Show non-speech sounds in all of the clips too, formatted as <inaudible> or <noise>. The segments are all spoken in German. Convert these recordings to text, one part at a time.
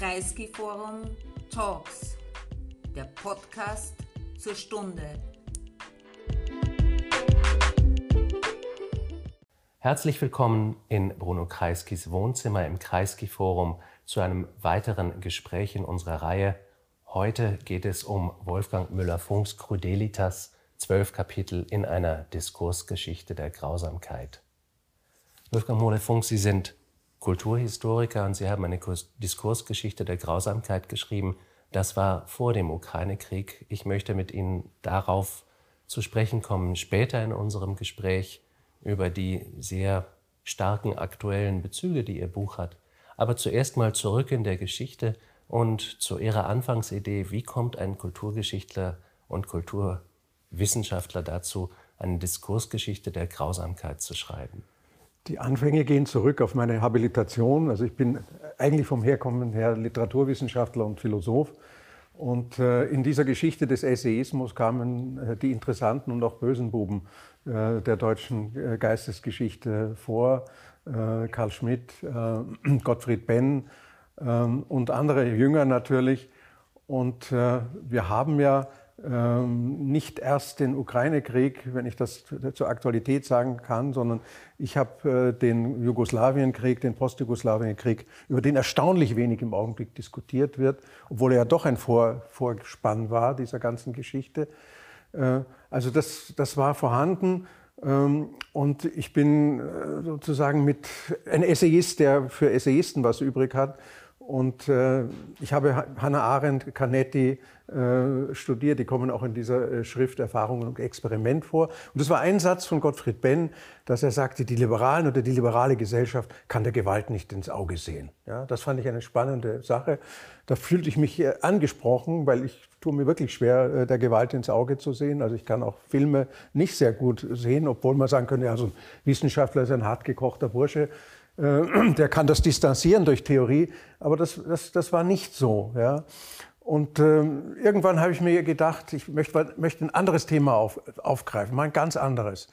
Kreisky Forum Talks, der Podcast zur Stunde. Herzlich willkommen in Bruno Kreiskys Wohnzimmer im Kreisky Forum zu einem weiteren Gespräch in unserer Reihe. Heute geht es um Wolfgang Müller-Funks Crudelitas, zwölf Kapitel in einer Diskursgeschichte der Grausamkeit. Wolfgang Müller-Funk, Sie sind Kulturhistoriker und Sie haben eine Diskursgeschichte der Grausamkeit geschrieben. Das war vor dem Ukraine-Krieg. Ich möchte mit Ihnen darauf zu sprechen kommen, später in unserem Gespräch über die sehr starken aktuellen Bezüge, die Ihr Buch hat. Aber zuerst mal zurück in der Geschichte und zu Ihrer Anfangsidee. Wie kommt ein Kulturgeschichtler und Kulturwissenschaftler dazu, eine Diskursgeschichte der Grausamkeit zu schreiben? Die Anfänge gehen zurück auf meine Habilitation. Also ich bin eigentlich vom Herkommen her Literaturwissenschaftler und Philosoph. Und äh, in dieser Geschichte des Essayismus kamen äh, die interessanten und auch bösen Buben äh, der deutschen Geistesgeschichte vor. Karl Schmidt, <clears throat> Gottfried Benn ähm, und andere Jünger natürlich. Und wir haben ja nicht erst den Ukraine-Krieg, wenn ich das zur Aktualität sagen kann, sondern ich habe äh, den Jugoslawienkrieg, den Post-Jugoslawienkrieg, über den erstaunlich wenig im Augenblick diskutiert wird, obwohl er ja doch ein Vor Vorspann war dieser ganzen Geschichte. Äh, also das, das war vorhanden. Ähm, und ich bin äh, sozusagen mit ein Essayist, der für Essayisten was übrig hat. Und äh, ich habe Hannah Arendt, Canetti äh, studiert, die kommen auch in dieser äh, Schrift Erfahrungen und Experiment vor. Und das war ein Satz von Gottfried Benn, dass er sagte, die Liberalen oder die liberale Gesellschaft kann der Gewalt nicht ins Auge sehen. Ja, das fand ich eine spannende Sache. Da fühlte ich mich äh, angesprochen, weil ich tue mir wirklich schwer, äh, der Gewalt ins Auge zu sehen. Also ich kann auch Filme nicht sehr gut sehen, obwohl man sagen könnte, ja, so ein Wissenschaftler ist ein hartgekochter Bursche. Äh, <clears throat> der kann das distanzieren durch Theorie, aber das, das, das war nicht so. Ja. Und äh, irgendwann habe ich mir gedacht, ich möchte, möchte ein anderes Thema auf, aufgreifen, mal ein ganz anderes.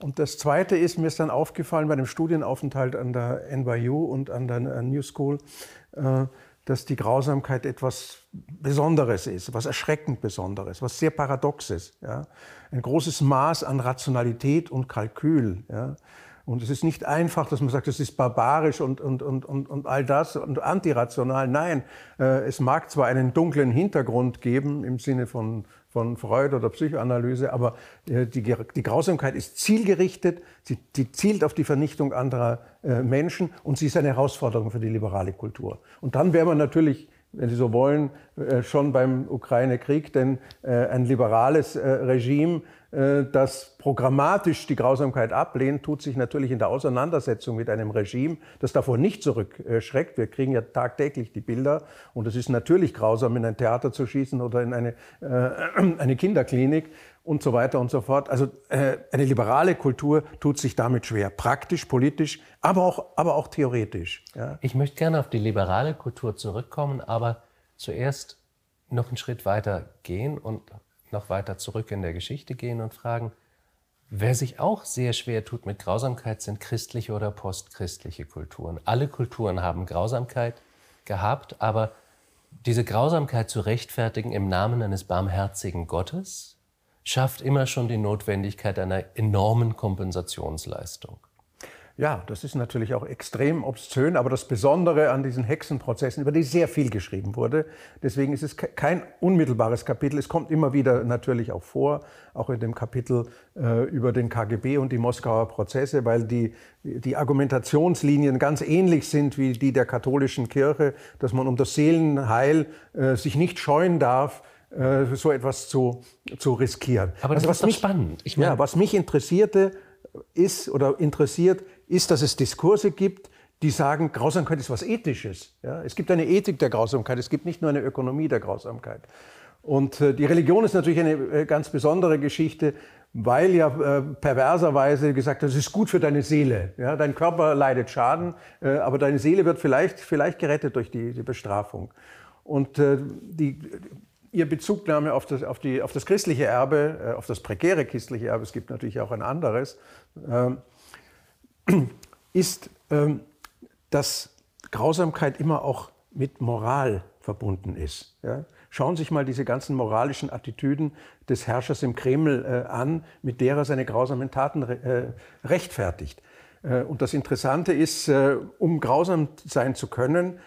Und das Zweite ist, mir ist dann aufgefallen bei dem Studienaufenthalt an der NYU und an der New School, äh, dass die Grausamkeit etwas Besonderes ist, was erschreckend Besonderes, was sehr Paradoxes. Ja? Ein großes Maß an Rationalität und Kalkül. Ja? Und es ist nicht einfach, dass man sagt, es ist barbarisch und, und, und, und, und all das und antirational. Nein, äh, es mag zwar einen dunklen Hintergrund geben im Sinne von, von Freud oder Psychoanalyse, aber äh, die, die Grausamkeit ist zielgerichtet, sie, sie zielt auf die Vernichtung anderer äh, Menschen und sie ist eine Herausforderung für die liberale Kultur. Und dann wäre man natürlich wenn Sie so wollen, äh, schon beim Ukraine-Krieg, denn äh, ein liberales äh, Regime, das programmatisch die Grausamkeit ablehnt, tut sich natürlich in der Auseinandersetzung mit einem Regime, das davor nicht zurückschreckt. Wir kriegen ja tagtäglich die Bilder und es ist natürlich grausam, in ein Theater zu schießen oder in eine, <clears throat> eine Kinderklinik und so weiter und so fort. Also äh, eine liberale Kultur tut sich damit schwer, praktisch, politisch, aber auch, aber auch theoretisch. Ja. Ich möchte gerne auf die liberale Kultur zurückkommen, aber zuerst noch einen Schritt weiter gehen und noch weiter zurück in der Geschichte gehen und fragen, wer sich auch sehr schwer tut mit Grausamkeit, sind christliche oder postchristliche Kulturen. Alle Kulturen haben Grausamkeit gehabt, aber diese Grausamkeit zu rechtfertigen im Namen eines barmherzigen Gottes, schafft immer schon die Notwendigkeit einer enormen Kompensationsleistung. Ja, das ist natürlich auch extrem obszön, aber das Besondere an diesen Hexenprozessen, über die sehr viel geschrieben wurde, deswegen ist es kein unmittelbares Kapitel. Es kommt immer wieder natürlich auch vor, auch in dem Kapitel äh, über den KGB und die Moskauer Prozesse, weil die, die Argumentationslinien ganz ähnlich sind wie die der katholischen Kirche, dass man um das Seelenheil äh, sich nicht scheuen darf, äh, so etwas zu, zu riskieren. Aber das also, ist mich, spannend. Ich meine, ja, was mich interessierte ist oder interessiert, ist, dass es Diskurse gibt, die sagen, Grausamkeit ist was Ethisches. Ja? Es gibt eine Ethik der Grausamkeit, es gibt nicht nur eine Ökonomie der Grausamkeit. Und äh, die Religion ist natürlich eine äh, ganz besondere Geschichte, weil ja äh, perverserweise gesagt es ist gut für deine Seele. Ja? Dein Körper leidet Schaden, äh, aber deine Seele wird vielleicht, vielleicht gerettet durch die, die Bestrafung. Und äh, die, Ihr Bezugnahme auf das, auf, die, auf das christliche Erbe, äh, auf das prekäre christliche Erbe, es gibt natürlich auch ein anderes, ähm, <clears throat> ist, ähm, dass Grausamkeit immer auch mit Moral verbunden ist. Schauen Sie sich mal diese ganzen moralischen Attitüden des Herrschers im Kreml äh, an, mit der er seine grausamen Taten äh, rechtfertigt. Und das Interessante ist, um grausam sein zu können,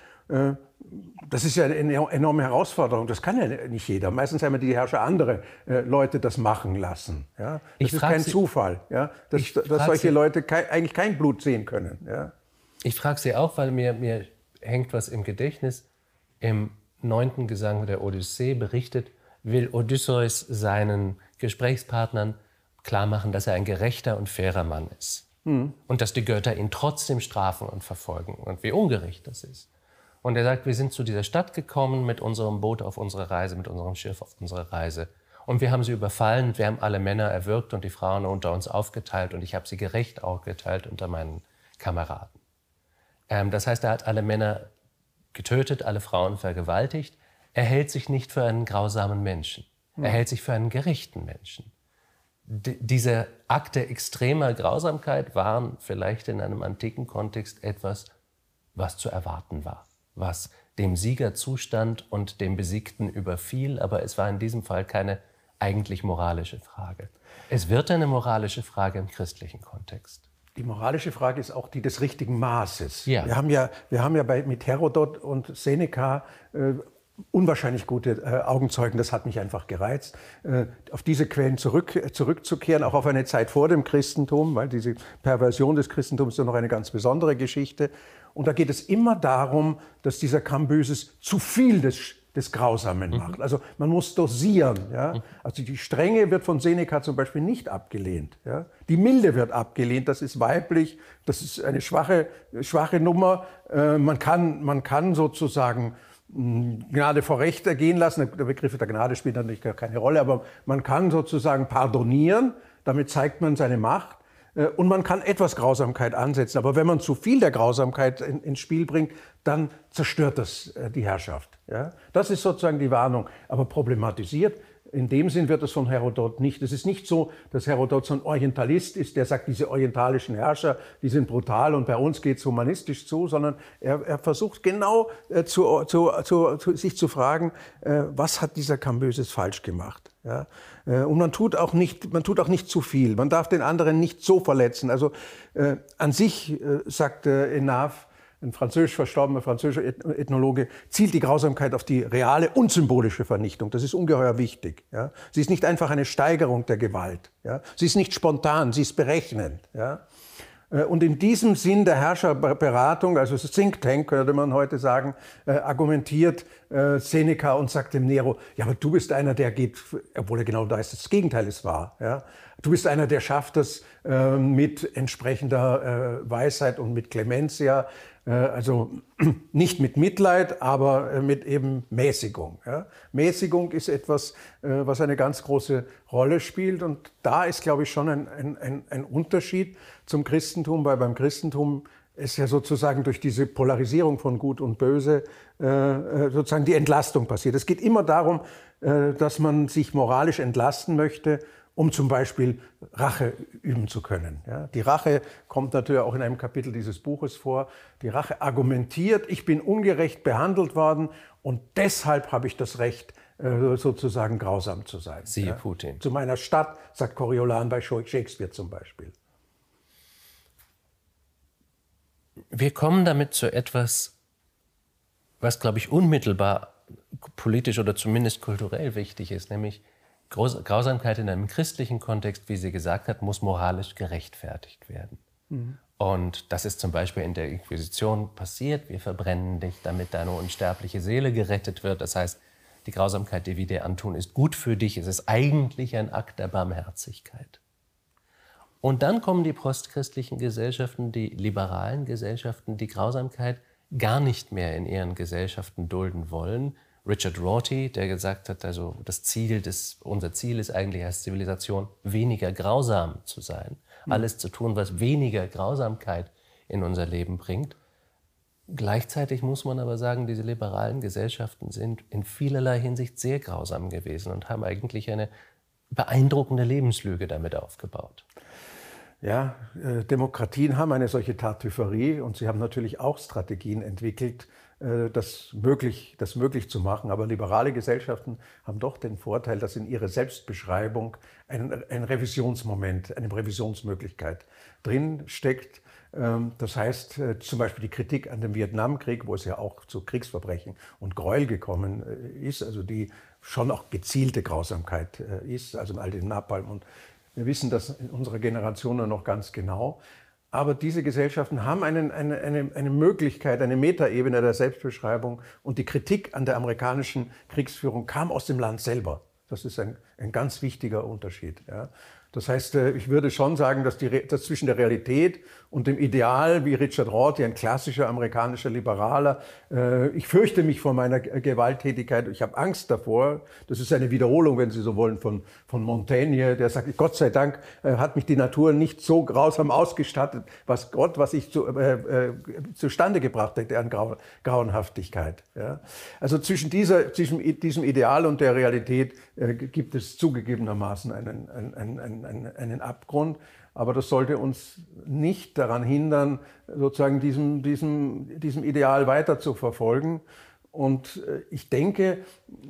das ist ja eine enorme Herausforderung. Das kann ja nicht jeder. Meistens haben ja die Herrscher andere Leute das machen lassen. Ja? Das ich ist kein Sie, Zufall, ja? dass, dass solche Sie, Leute kein, eigentlich kein Blut sehen können. Ja? Ich frage Sie auch, weil mir, mir hängt was im Gedächtnis. Im neunten Gesang der Odyssee berichtet, will Odysseus seinen Gesprächspartnern klarmachen, dass er ein gerechter und fairer Mann ist. Mhm. Und dass die Götter ihn trotzdem strafen und verfolgen und wie ungerecht das ist. Und er sagt, wir sind zu dieser Stadt gekommen mit unserem Boot auf unsere Reise, mit unserem Schiff auf unsere Reise. Und wir haben sie überfallen, wir haben alle Männer erwürgt und die Frauen unter uns aufgeteilt und ich habe sie gerecht aufgeteilt unter meinen Kameraden. Ähm, das heißt, er hat alle Männer getötet, alle Frauen vergewaltigt. Er hält sich nicht für einen grausamen Menschen. Er hält sich für einen gerechten Menschen diese Akte extremer Grausamkeit waren vielleicht in einem antiken Kontext etwas, was zu erwarten war, was dem Sieger zustand und dem Besiegten überfiel, aber es war in diesem Fall keine eigentlich moralische Frage. Es wird eine moralische Frage im christlichen Kontext. Die moralische Frage ist auch die des richtigen Maßes. Ja. Wir haben ja, wir haben ja bei, mit Herodot und Seneca äh, unwahrscheinlich gute äh, Augenzeugen. Das hat mich einfach gereizt, äh, auf diese Quellen zurück, zurückzukehren, auch auf eine Zeit vor dem Christentum, weil diese Perversion des Christentums ist ja noch eine ganz besondere Geschichte. Und da geht es immer darum, dass dieser Kambyses zu viel des, des Grausamen mhm. macht. Also man muss dosieren. Ja? Mhm. Also die Strenge wird von Seneca zum Beispiel nicht abgelehnt. Ja? Die Milde wird abgelehnt, das ist weiblich, das ist eine schwache, schwache Nummer. Äh, man, kann, man kann sozusagen Gnade vor Recht ergehen lassen. Der Begriff der Gnade spielt natürlich gar keine Rolle, aber man kann sozusagen pardonieren, damit zeigt man seine Macht. Äh, und man kann etwas Grausamkeit ansetzen. Aber wenn man zu viel der Grausamkeit in, ins Spiel bringt, dann zerstört das äh, die Herrschaft. Ja? Das ist sozusagen die Warnung. Aber problematisiert in dem Sinn wird es von Herodot nicht. Es ist nicht so, dass Herodot so ein Orientalist ist, der sagt, diese orientalischen Herrscher, die sind brutal und bei uns geht es humanistisch zu, sondern er, er versucht genau äh, zu, zu, zu, sich zu fragen, äh, was hat dieser Kambyses falsch gemacht? Ja? Äh, und man tut, auch nicht, man tut auch nicht zu viel. Man darf den anderen nicht so verletzen. Also äh, an sich, äh, sagt äh, Enaf, ein französisch verstorbener französischer Ethnologe, zielt die Grausamkeit auf die reale und symbolische Vernichtung. Das ist ungeheuer wichtig. Ja. Sie ist nicht einfach eine Steigerung der Gewalt. Ja. Sie ist nicht spontan, sie ist berechnend. Ja. Äh, und in diesem Sinn der Herrscherberatung, also Think Tank, könnte man heute sagen, äh, argumentiert äh, Seneca und sagt dem Nero, ja, aber du bist einer, der geht, obwohl er genau weiß, das Gegenteil ist wahr. Ja? Du bist einer, der schafft es äh, mit entsprechender äh, Weisheit und mit Clementia, also <clears throat> nicht mit Mitleid, aber äh, mit eben Mäßigung. Mäßigung ist etwas, äh, was eine ganz große Rolle spielt. Und da ist, glaube ich, schon ein, ein, ein Unterschied zum Christentum, weil beim Christentum ist ja sozusagen durch diese Polarisierung von Gut und Böse sozusagen die Entlastung passiert. Es geht immer darum, dass man sich moralisch entlasten möchte um zum Beispiel Rache üben zu können. Ja, die Rache kommt natürlich auch in einem Kapitel dieses Buches vor. Die Rache argumentiert, ich bin ungerecht behandelt worden und deshalb habe ich das Recht, äh, sozusagen grausam zu sein. Siehe ja. Putin. Zu meiner Stadt, sagt Coriolan bei Shakespeare zum Beispiel. Wir kommen damit zu etwas, was, glaube ich, unmittelbar politisch oder zumindest kulturell wichtig ist, nämlich Grausamkeit in einem christlichen Kontext, wie sie gesagt hat, muss moralisch gerechtfertigt werden. Mhm. Und das ist zum Beispiel in der Inquisition passiert. Wir verbrennen dich, damit deine unsterbliche Seele gerettet wird. Das heißt, die Grausamkeit, die wir dir antun, ist gut für dich. Es ist eigentlich ein Akt der Barmherzigkeit. Und dann kommen die postchristlichen Gesellschaften, die liberalen Gesellschaften, die Grausamkeit gar nicht mehr in ihren Gesellschaften dulden wollen, Richard Rorty, der gesagt hat, also das Ziel des, unser Ziel ist eigentlich als Zivilisation, weniger grausam zu sein. Mhm. Alles zu tun, was weniger Grausamkeit in unser Leben bringt. Gleichzeitig muss man aber sagen, diese liberalen Gesellschaften sind in vielerlei Hinsicht sehr grausam gewesen und haben eigentlich eine beeindruckende Lebenslüge damit aufgebaut. Ja, äh, Demokratien haben eine solche Tartüfferie und sie haben natürlich auch Strategien entwickelt, das möglich, das möglich zu machen. Aber liberale Gesellschaften haben doch den Vorteil, dass in ihrer Selbstbeschreibung ein, ein Revisionsmoment, eine Revisionsmöglichkeit drin steckt. Ähm, das heißt äh, zum Beispiel die Kritik an dem Vietnamkrieg, wo es ja auch zu Kriegsverbrechen und Gräuel gekommen ist, also die schon auch gezielte Grausamkeit ist, also all den Napalm und wir wissen das in unserer Generation noch ganz genau. Aber diese Gesellschaften haben einen, eine, eine, eine Möglichkeit, eine Metaebene der Selbstbeschreibung. Und die Kritik an der amerikanischen Kriegsführung kam aus dem Land selber. Das ist ein, ein ganz wichtiger Unterschied. Ja. Das heißt, äh, ich würde schon sagen, dass, die, dass zwischen der Realität und dem Ideal, wie Richard Rorty, ein klassischer amerikanischer Liberaler, äh, ich fürchte mich vor meiner Gewalttätigkeit, ich habe Angst davor. Das ist eine Wiederholung, wenn Sie so wollen, von, von Montaigne, der sagt, Gott sei Dank äh, hat mich die Natur nicht so grausam ausgestattet, was Gott, was ich zu, äh, äh, zustande gebracht hätte an Grau, Grauenhaftigkeit. Ja? Also zwischen, dieser, zwischen diesem Ideal und der Realität gibt es zugegebenermaßen einen, einen einen, einen Abgrund. Aber das sollte uns nicht daran hindern, sozusagen diesem, diesem, diesem Ideal weiter zu verfolgen. Und äh, ich denke,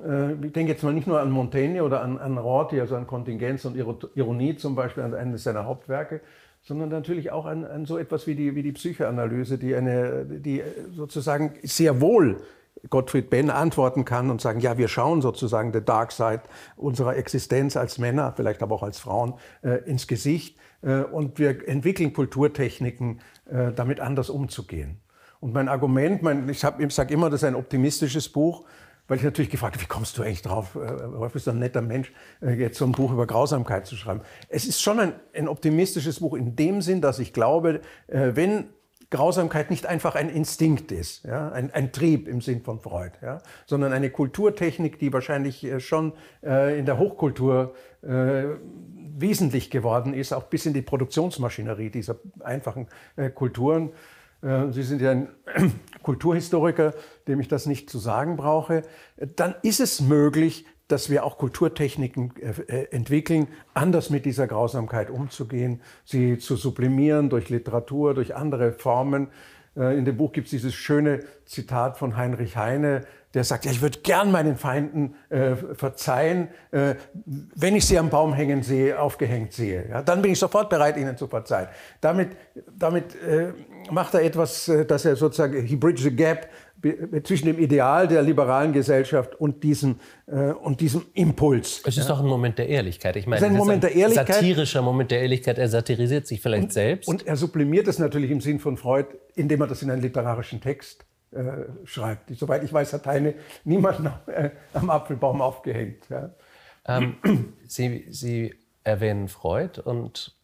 äh, ich denke jetzt mal nicht nur an Montaigne oder an, an Rorty, also an Kontingenz und Ironie zum Beispiel, an eines seiner Hauptwerke, sondern natürlich auch an, an so etwas wie die, wie die Psychoanalyse, die, eine, die sozusagen sehr wohl Gottfried Benn antworten kann und sagen, ja, wir schauen sozusagen der Dark Side unserer Existenz als Männer, vielleicht aber auch als Frauen, äh, ins Gesicht äh, und wir entwickeln Kulturtechniken, äh, damit anders umzugehen. Und mein Argument, mein, ich, ich sage immer, das ist ein optimistisches Buch, weil ich natürlich gefragt habe, wie kommst du eigentlich drauf, äh, Rolf ist ein netter Mensch, äh, jetzt so ein Buch über Grausamkeit zu schreiben. Es ist schon ein, ein optimistisches Buch in dem Sinn, dass ich glaube, äh, wenn Grausamkeit nicht einfach ein Instinkt ist, ja, ein, ein Trieb im Sinn von Freud, ja, sondern eine Kulturtechnik, die wahrscheinlich äh, schon äh, in der Hochkultur äh, wesentlich geworden ist, auch bis in die Produktionsmaschinerie dieser einfachen äh, Kulturen. Äh, Sie sind ja ein <clears throat> Kulturhistoriker, dem ich das nicht zu sagen brauche. Dann ist es möglich, dass wir auch Kulturtechniken äh, äh, entwickeln, anders mit dieser Grausamkeit umzugehen, sie zu sublimieren durch Literatur, durch andere Formen. Äh, in dem Buch gibt es dieses schöne Zitat von Heinrich Heine, der sagt, ja, ich würde gern meinen Feinden äh, verzeihen, äh, wenn ich sie am Baum hängen sehe, aufgehängt sehe. Ja, dann bin ich sofort bereit, ihnen zu verzeihen. Damit, damit äh, macht er etwas, dass er sozusagen, he bridges a gap zwischen dem Ideal der liberalen Gesellschaft und diesem, äh, und diesem Impuls. Es ist ja. doch ein Moment der Ehrlichkeit. Ich meine, es ist ein Moment der Ehrlichkeit. Satirischer Moment der Ehrlichkeit. Er satirisiert sich vielleicht und, selbst. Und er sublimiert es natürlich im Sinn von Freud, indem er das in einen literarischen Text äh, schreibt. Soweit ich weiß, hat Heine niemanden äh, am Apfelbaum aufgehängt. Ja. Ähm, Sie, Sie erwähnen Freud und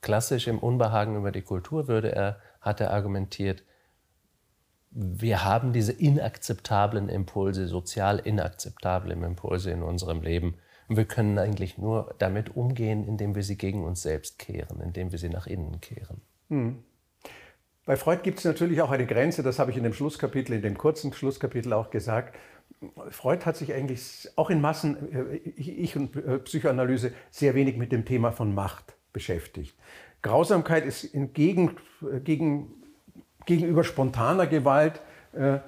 klassisch im Unbehagen über die Kultur würde er, hat er argumentiert, wir haben diese inakzeptablen Impulse, sozial inakzeptablen Impulse in unserem Leben. Und wir können eigentlich nur damit umgehen, indem wir sie gegen uns selbst kehren, indem wir sie nach innen kehren. Hm. Bei Freud gibt es natürlich auch eine Grenze, das habe ich in dem Schlusskapitel, in dem kurzen Schlusskapitel auch gesagt. Freud hat sich eigentlich auch in Massen, äh, ich und äh, Psychoanalyse, sehr wenig mit dem Thema von Macht beschäftigt. Grausamkeit ist gegen, äh, gegen gegenüber spontaner Gewalt, äh,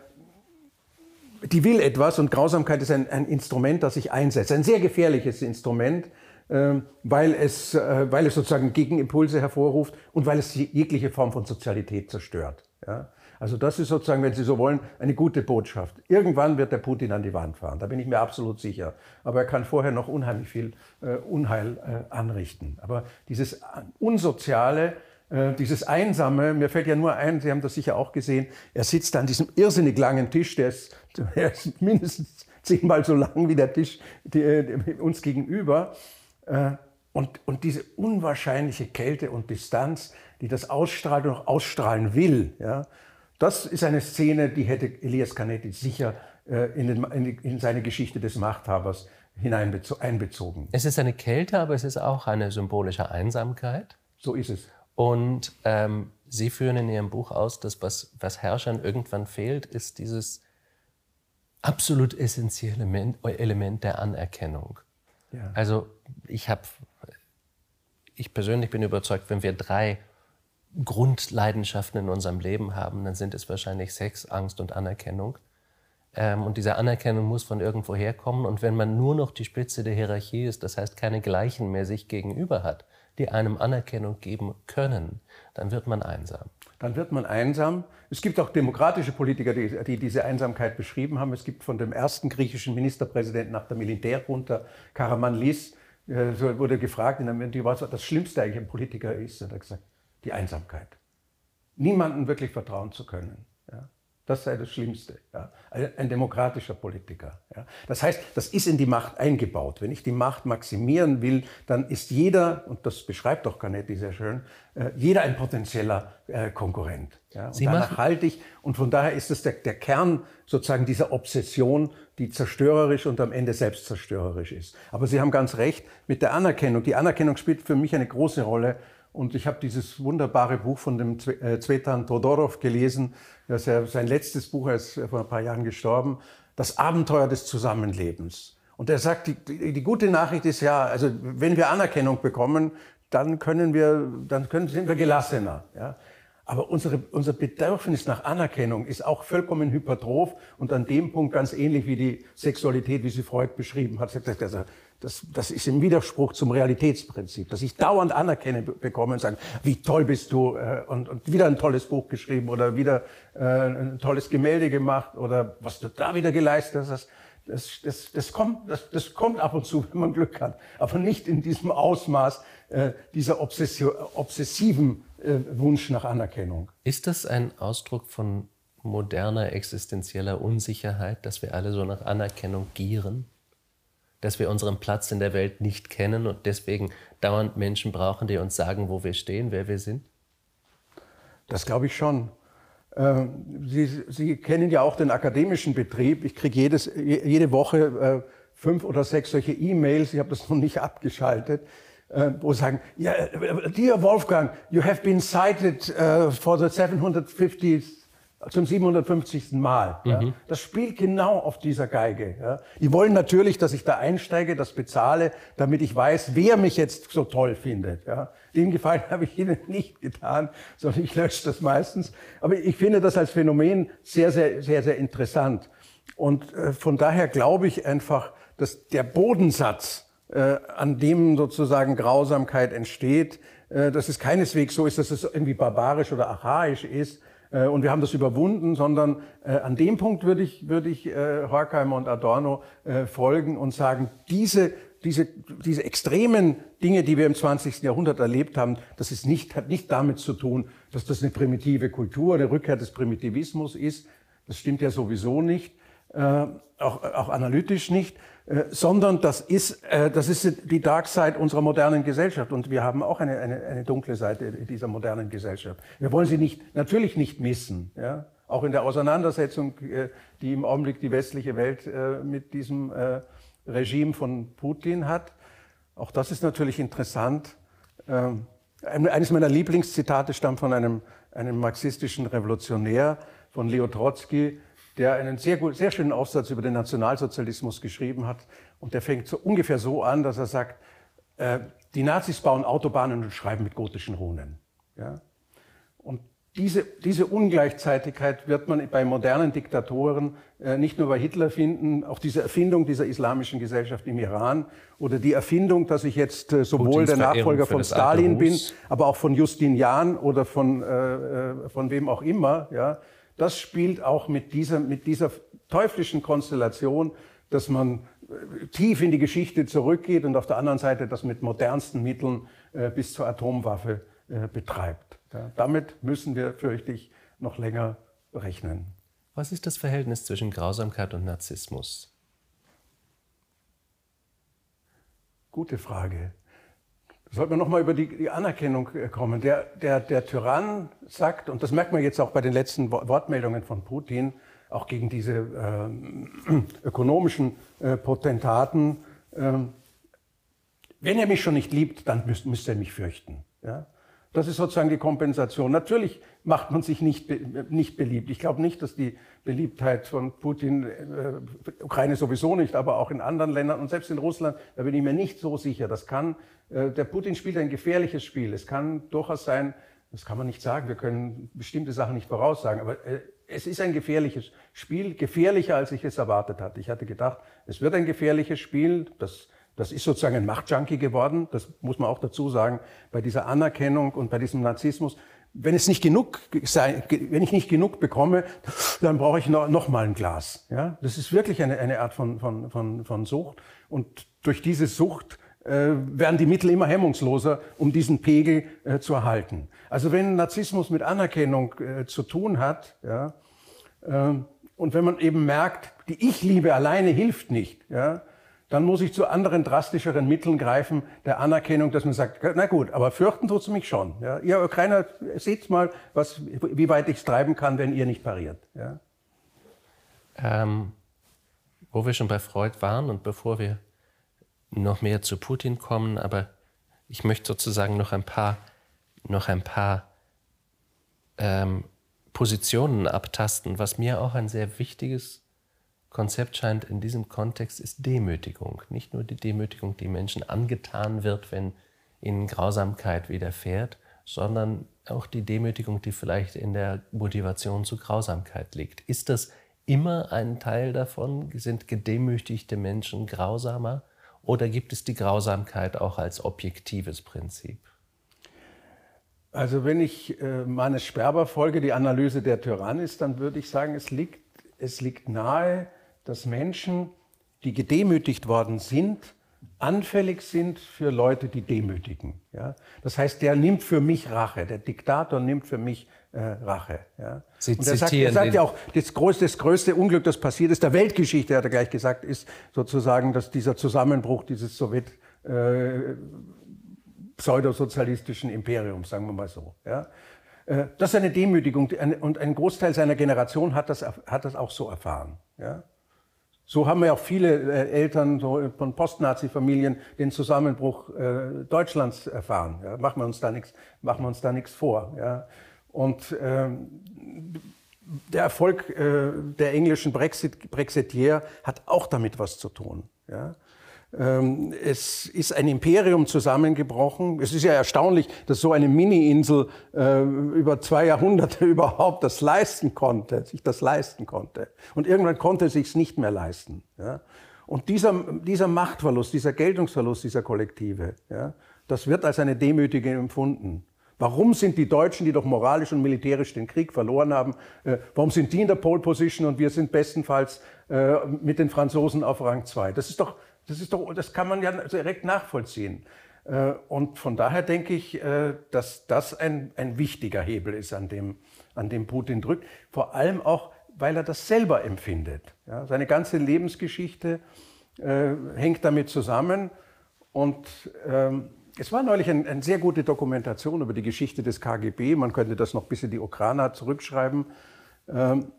die will etwas und Grausamkeit ist ein, ein, Instrument, das sich einsetzt. Ein sehr gefährliches Instrument, äh, weil, es, äh, weil es sozusagen Gegenimpulse hervorruft und weil es jegliche Form von Sozialität zerstört. Ja? Also das ist sozusagen, wenn Sie so wollen, eine gute Botschaft. Irgendwann wird der Putin an die Wand fahren, da bin ich mir absolut sicher. Aber er kann vorher noch unheimlich viel äh, Unheil äh, anrichten. Aber dieses Unsoziale, äh, dieses Einsame, mir fällt ja nur ein, Sie haben das sicher auch gesehen, er sitzt an diesem irrsinnig langen Tisch, der ist, <laughs> der ist mindestens zehnmal so lang wie der Tisch die, die, uns gegenüber. Äh, und, und diese unwahrscheinliche Kälte und Distanz, die das ausstrahlt und auch ausstrahlen will, ja, das ist eine Szene, die hätte Elias Canetti sicher äh, in, den, in, seine Geschichte des Machthabers hineinbezogen. Es ist eine Kälte, aber es ist auch eine symbolische Einsamkeit. So ist es. Und ähm, Sie führen in Ihrem Buch aus, dass was, was Herrschern irgendwann fehlt, ist dieses absolut essentielle Element der Anerkennung. Ja. Also ich habe ich persönlich bin überzeugt, wenn wir drei Grundleidenschaften in unserem Leben haben, dann sind es wahrscheinlich Sex, Angst und Anerkennung. Ähm, und diese Anerkennung muss von irgendwo herkommen. Und wenn man nur noch die Spitze der Hierarchie ist, das heißt keine Gleichen mehr sich gegenüber hat, die einem Anerkennung geben können, dann wird man einsam. Dann wird man einsam. Es gibt auch demokratische Politiker, die, die diese Einsamkeit beschrieben haben. Es gibt von dem ersten griechischen Ministerpräsidenten nach der Militärjunta, Karamanlis, äh, wurde gefragt, was das Schlimmste eigentlich ein Politiker ist. Und er hat gesagt, die Einsamkeit. Niemandem wirklich vertrauen zu können. Das sei das Schlimmste. Ja. Ein demokratischer Politiker. Ja. Das heißt, das ist in die Macht eingebaut. Wenn ich die Macht maximieren will, dann ist jeder, und das beschreibt doch Canetti sehr schön, äh, jeder ein potenzieller äh, Konkurrent. Ja. Und Sie danach halte ich, und von daher ist es der, der Kern sozusagen dieser Obsession, die zerstörerisch und am Ende selbstzerstörerisch ist. Aber Sie haben ganz recht mit der Anerkennung. Die Anerkennung spielt für mich eine große Rolle und ich habe dieses wunderbare Buch von dem äh, Zvetan Todorov gelesen. Das ist ja sein letztes Buch, er ist vor ein paar Jahren gestorben. Das Abenteuer des Zusammenlebens. Und er sagt, die, die, die gute Nachricht ist ja, also wenn wir Anerkennung bekommen, dann können wir, dann können, sind wir gelassener. Ja? Aber unsere, unser Bedürfnis nach Anerkennung ist auch vollkommen hypertroph und an dem Punkt ganz ähnlich wie die Sexualität, wie sie Freud beschrieben hat. Also das, das ist im Widerspruch zum Realitätsprinzip, dass ich dauernd Anerkennung bekomme und sage, wie toll bist du äh, und, und wieder ein tolles Buch geschrieben oder wieder äh, ein tolles Gemälde gemacht oder was du da wieder geleistet hast. Das, das, das, kommt, das, das kommt ab und zu, wenn man Glück hat, aber nicht in diesem Ausmaß äh, dieser obsessiven äh, Wunsch nach Anerkennung. Ist das ein Ausdruck von moderner existenzieller Unsicherheit, dass wir alle so nach Anerkennung gieren? Dass wir unseren Platz in der Welt nicht kennen und deswegen dauernd Menschen brauchen, die uns sagen, wo wir stehen, wer wir sind? Das glaube ich schon. Ähm, Sie, Sie, kennen ja auch den akademischen Betrieb. Ich kriege jedes, jede Woche äh, fünf oder sechs solche E-Mails, ich habe das noch nicht abgeschaltet, äh, wo sagen, yeah, dear Wolfgang, you have been cited for the 750th zum 750. Mal. Mhm. Ja. Das spielt genau auf dieser Geige. Ja. Die wollen natürlich, dass ich da einsteige, das bezahle, damit ich weiß, wer mich jetzt so toll findet. Ja. Den Gefallen <laughs> habe ich ihnen nicht getan, sondern ich lösche das meistens. Aber ich finde das als Phänomen sehr, sehr, sehr, sehr interessant. Und äh, von daher glaube ich einfach, dass der Bodensatz, äh, an dem sozusagen Grausamkeit entsteht, äh, dass es keineswegs so ist, dass es irgendwie barbarisch oder archaisch ist, äh, und wir haben das überwunden, sondern äh, an dem Punkt würde ich, würde ich äh, Horkheimer und Adorno äh, folgen und sagen, diese, diese, diese extremen Dinge, die wir im 20. Jahrhundert erlebt haben, das ist nicht, hat nicht damit zu tun, dass das eine primitive Kultur, eine Rückkehr des Primitivismus ist. Das stimmt ja sowieso nicht, äh, auch, auch analytisch nicht, sondern das ist, äh, das ist die Dark Side unserer modernen Gesellschaft. Und wir haben auch eine, eine, eine dunkle Seite dieser modernen Gesellschaft. Wir wollen sie nicht, natürlich nicht missen. Ja? Auch in der Auseinandersetzung, äh, die im Augenblick die westliche Welt mit diesem Regime von Putin hat. Auch das ist natürlich interessant. Ähm, eines meiner Lieblingszitate stammt von einem, einem marxistischen Revolutionär, von Leo Trotsky, der einen sehr, gut, sehr schönen Aufsatz über den Nationalsozialismus geschrieben hat. Und der fängt so ungefähr so an, dass er sagt, äh, die Nazis bauen Autobahnen und schreiben mit gotischen Runen. Ja? Und diese, diese Ungleichzeitigkeit wird man bei modernen Diktatoren äh, nicht nur bei Hitler finden, auch diese Erfindung dieser islamischen Gesellschaft im Iran oder die Erfindung, dass ich jetzt äh, sowohl Putins der Nachfolger von Stalin bin, aber auch von Justinian oder von, äh, äh, von wem auch immer, ja, das spielt auch mit dieser, mit dieser teuflischen Konstellation, dass man äh, tief in die Geschichte zurückgeht und auf der anderen Seite das mit modernsten Mitteln äh, bis zur Atomwaffe äh, betreibt. Ja, damit müssen wir, fürchte ich, noch länger rechnen. Was ist das Verhältnis zwischen Grausamkeit und Narzissmus? Gute Frage. Sollte man nochmal über die, die, Anerkennung äh, kommen. Der, der, der Tyrann sagt, und das merkt man jetzt auch bei den letzten Wortmeldungen von Putin, auch gegen diese äh, <clears throat> ökonomischen äh, Potentaten, äh, wenn er mich schon nicht liebt, dann müsst, ihr mich fürchten. Ja? Das ist sozusagen die Kompensation. Natürlich macht man sich nicht, nicht beliebt. Ich glaube nicht, dass die Beliebtheit von Putin, äh, Ukraine sowieso nicht, aber auch in anderen Ländern und selbst in Russland, da bin ich mir nicht so sicher. Das kann, äh, der Putin spielt ein gefährliches Spiel. Es kann durchaus sein, das kann man nicht sagen, wir können bestimmte Sachen nicht voraussagen, aber äh, es ist ein gefährliches Spiel, gefährlicher als ich es erwartet hatte. Ich hatte gedacht, es wird ein gefährliches Spiel, das das ist sozusagen ein Machtjunkie geworden, das muss man auch dazu sagen, bei dieser Anerkennung und bei diesem Narzissmus. Wenn es nicht genug sei, wenn ich nicht genug bekomme, dann brauche ich noch, noch mal ein Glas. Ja, das ist wirklich eine, eine Art von, von, von, von Sucht. Und durch diese Sucht äh, werden die Mittel immer hemmungsloser, um diesen Pegel äh, zu erhalten. Also wenn Narzissmus mit Anerkennung äh, zu tun hat, ja, äh, und wenn man eben merkt, die Ich-Liebe alleine hilft nicht, ja, dann muss ich zu anderen drastischeren Mitteln greifen, der Anerkennung, dass man sagt, na gut, aber fürchten tut's mich schon. Ja, ihr Ukrainer, seht mal, was, wie weit ich es treiben kann, wenn ihr nicht pariert. Ja. Ähm, wo wir schon bei Freud waren und bevor wir noch mehr zu Putin kommen, aber ich möchte sozusagen noch ein paar, noch ein paar ähm, Positionen abtasten, was mir auch ein sehr wichtiges Konzept scheint in diesem Kontext ist Demütigung. Nicht nur die Demütigung, die Menschen angetan wird, wenn ihnen Grausamkeit widerfährt, sondern auch die Demütigung, die vielleicht in der Motivation zu Grausamkeit liegt. Ist das immer ein Teil davon? Sind gedemütigte Menschen grausamer? Oder gibt es die Grausamkeit auch als objektives Prinzip? Also wenn ich äh, Manes Sperber folge, die Analyse der Tyrannis, dann würde ich sagen, es liegt, es liegt nahe, dass Menschen, die gedemütigt worden sind, anfällig sind für Leute, die demütigen. Ja? Das heißt, der nimmt für mich Rache. Der Diktator nimmt für mich äh, Rache. Ja? Sie Und er sagt, er sagt ja auch, das größte, das größte Unglück, das passiert ist, der Weltgeschichte, hat er gleich gesagt, ist sozusagen, dass dieser Zusammenbruch dieses Sowjet äh, pseudosozialistischen Imperiums, sagen wir mal so. Ja? Äh, das ist eine Demütigung und ein Großteil seiner Generation hat das, hat das auch so erfahren. Ja? So haben ja auch viele äh, Eltern von Post-Nazi-Familien den Zusammenbruch äh, Deutschlands erfahren. Ja, machen wir uns da nichts, machen wir uns da nichts vor. Ja. Und ähm, der Erfolg äh, der englischen Brexit, Brexitier hat auch damit was zu tun. Ja. Ähm, es ist ein Imperium zusammengebrochen. Es ist ja erstaunlich, dass so eine Mini-Insel äh, über zwei Jahrhunderte <laughs> überhaupt das leisten konnte, sich das leisten konnte. Und irgendwann konnte es sich nicht mehr leisten. Und dieser, dieser Machtverlust, dieser Geltungsverlust dieser Kollektive, das wird als eine Demütigung empfunden. Warum sind die Deutschen, die doch moralisch und militärisch den Krieg verloren haben, äh, warum sind die in der Pole Position und wir sind bestenfalls äh, mit den Franzosen auf Rang 2? Das ist doch das, ist doch, das kann man ja direkt nachvollziehen. Äh, und von daher denke ich, äh, dass das ein, ein wichtiger Hebel ist, an dem, an dem Putin drückt. Vor allem auch, weil er das selber empfindet. Ja, seine ganze Lebensgeschichte äh, hängt damit zusammen. Und ähm, es war neulich eine ein sehr gute Dokumentation über die Geschichte des KGB. Man könnte das noch bis in die Ukraine zurückschreiben. Ähm,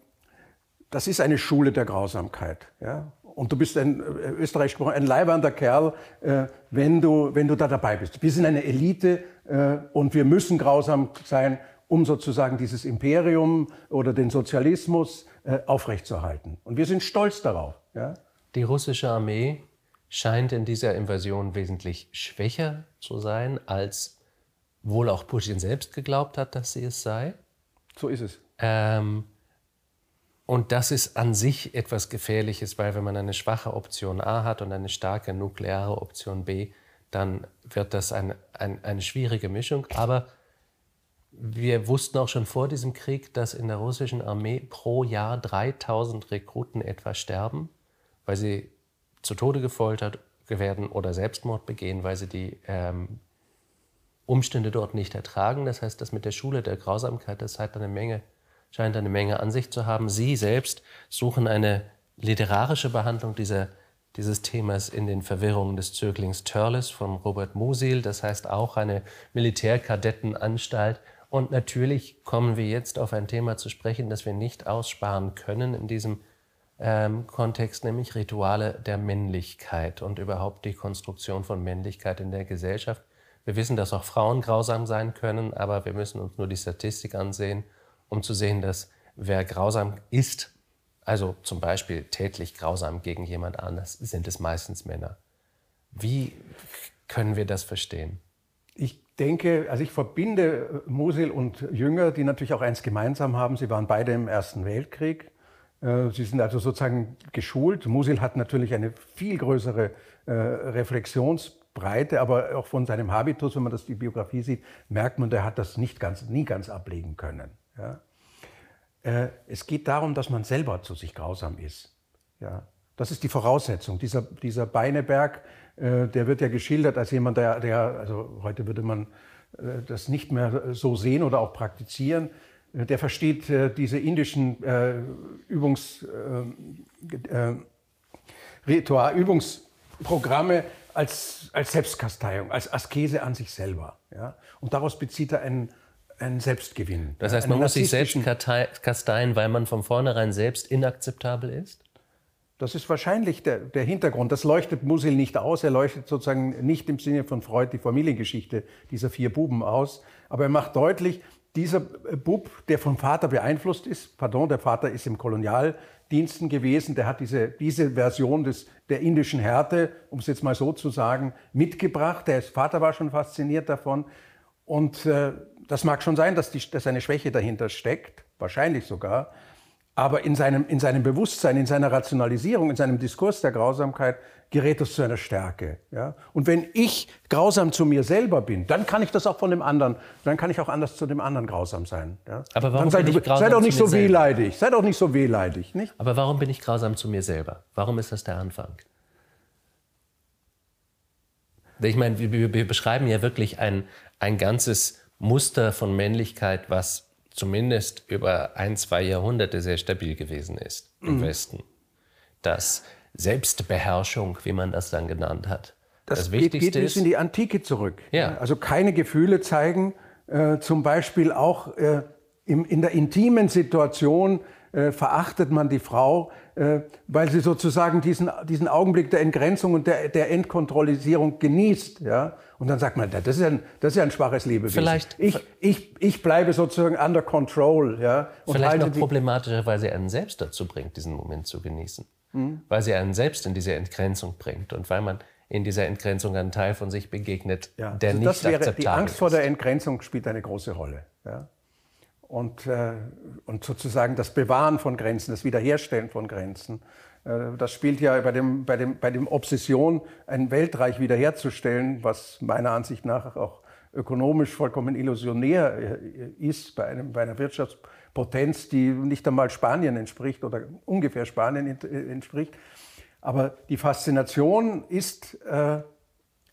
das ist eine Schule der Grausamkeit. Ja? Und du bist ein, äh, österreichisch gesprochen, ein leibernder Kerl, äh, wenn, du, wenn du da dabei bist. Wir sind eine Elite äh, und wir müssen grausam sein, um sozusagen dieses Imperium oder den Sozialismus äh, aufrechtzuerhalten. Und wir sind stolz darauf. Ja? Die russische Armee scheint in dieser Invasion wesentlich schwächer zu sein, als wohl auch Putin selbst geglaubt hat, dass sie es sei. So ist es. Ähm, und das ist an sich etwas Gefährliches, weil wenn man eine schwache Option A hat und eine starke nukleare Option B, dann wird das ein, ein, eine schwierige Mischung. Aber wir wussten auch schon vor diesem Krieg, dass in der russischen Armee pro Jahr 3000 Rekruten etwa sterben, weil sie zu Tode gefoltert werden oder Selbstmord begehen, weil sie die ähm, Umstände dort nicht ertragen. Das heißt, das mit der Schule der Grausamkeit, das hat eine Menge scheint eine Menge an sich zu haben. Sie selbst suchen eine literarische Behandlung dieser, dieses Themas in den Verwirrungen des Zöglings Törles von Robert Musil, das heißt auch eine Militärkadettenanstalt. Und natürlich kommen wir jetzt auf ein Thema zu sprechen, das wir nicht aussparen können in diesem ähm, Kontext, nämlich Rituale der Männlichkeit und überhaupt die Konstruktion von Männlichkeit in der Gesellschaft. Wir wissen, dass auch Frauen grausam sein können, aber wir müssen uns nur die Statistik ansehen, um zu sehen, dass wer grausam ist, also zum Beispiel tätlich grausam gegen jemand anders, sind es meistens Männer. Wie können wir das verstehen? Ich denke, also ich verbinde Musil und Jünger, die natürlich auch eins gemeinsam haben. Sie waren beide im Ersten Weltkrieg. Äh, sie sind also sozusagen geschult. Musil hat natürlich eine viel größere äh, Reflexionsbreite, aber auch von seinem Habitus, wenn man das die Biografie sieht, merkt man, der hat das nicht ganz, nie ganz ablegen können. Ja? Äh, es geht darum, dass man selber zu sich grausam ist. Ja? Das ist die Voraussetzung. Dieser, dieser Beineberg, äh, der wird ja geschildert als jemand, der, der also heute würde man äh, das nicht mehr so sehen oder auch praktizieren. Der versteht diese indischen Übungs, Ritual, Übungsprogramme als, als Selbstkasteiung, als Askese an sich selber. Ja? Und daraus bezieht er einen, einen Selbstgewinn. Das heißt, man muss sich selbst kasteien, weil man von vornherein selbst inakzeptabel ist? Das ist wahrscheinlich der, der, Hintergrund. Das leuchtet Musil nicht aus. Er leuchtet sozusagen nicht im Sinne von Freud die Familiengeschichte dieser vier Buben aus. Aber er macht deutlich, dieser Bub, der vom Vater beeinflusst ist, pardon, der Vater ist im Kolonialdiensten gewesen, der hat diese, diese Version des, der indischen Härte, um es jetzt mal so zu sagen, mitgebracht. Der Vater war schon fasziniert davon. Und äh, das mag schon sein, dass, die, dass eine Schwäche dahinter steckt, wahrscheinlich sogar. Aber in seinem, in seinem Bewusstsein, in seiner Rationalisierung, in seinem Diskurs der Grausamkeit gerät es zu einer Stärke. Ja? Und wenn ich grausam zu mir selber bin, dann kann ich das auch von dem anderen, dann kann ich auch anders zu dem anderen grausam sein. Ja? Aber warum sei, bin ich grausam sei doch nicht zu so wehleidig, sei doch nicht so wehleidig. Nicht? Aber warum bin ich grausam zu mir selber? Warum ist das der Anfang? Ich meine, wir, wir beschreiben ja wirklich ein, ein ganzes Muster von Männlichkeit, was zumindest über ein, zwei Jahrhunderte sehr stabil gewesen ist im mhm. Westen. Dass Selbstbeherrschung, wie man das dann genannt hat, das, das Wichtigste geht, geht bis in die Antike zurück. Ja. Also keine Gefühle zeigen, äh, zum Beispiel auch äh, im, in der intimen Situation äh, verachtet man die Frau, äh, weil sie sozusagen diesen, diesen Augenblick der Entgrenzung und der, der Entkontrollisierung genießt. Ja? Und dann sagt man, das ist ein, das ist ein schwaches Lebewesen. Vielleicht, ich, ich, ich bleibe sozusagen under control. Ja? Und vielleicht noch problematischer, weil sie einen selbst dazu bringt, diesen Moment zu genießen. Mhm. Weil sie einen selbst in diese Entgrenzung bringt und weil man in dieser Entgrenzung einen Teil von sich begegnet, ja. der also nicht das wäre, akzeptabel Die Angst vor der Entgrenzung spielt eine große Rolle. Ja? Und, äh, und sozusagen das Bewahren von Grenzen, das Wiederherstellen von Grenzen. Äh, das spielt ja bei dem, bei, dem, bei dem Obsession, ein Weltreich wiederherzustellen, was meiner Ansicht nach auch ökonomisch vollkommen illusionär äh, ist, bei, einem, bei einer Wirtschaftspotenz, die nicht einmal Spanien entspricht oder ungefähr Spanien entspricht. Aber die Faszination ist äh,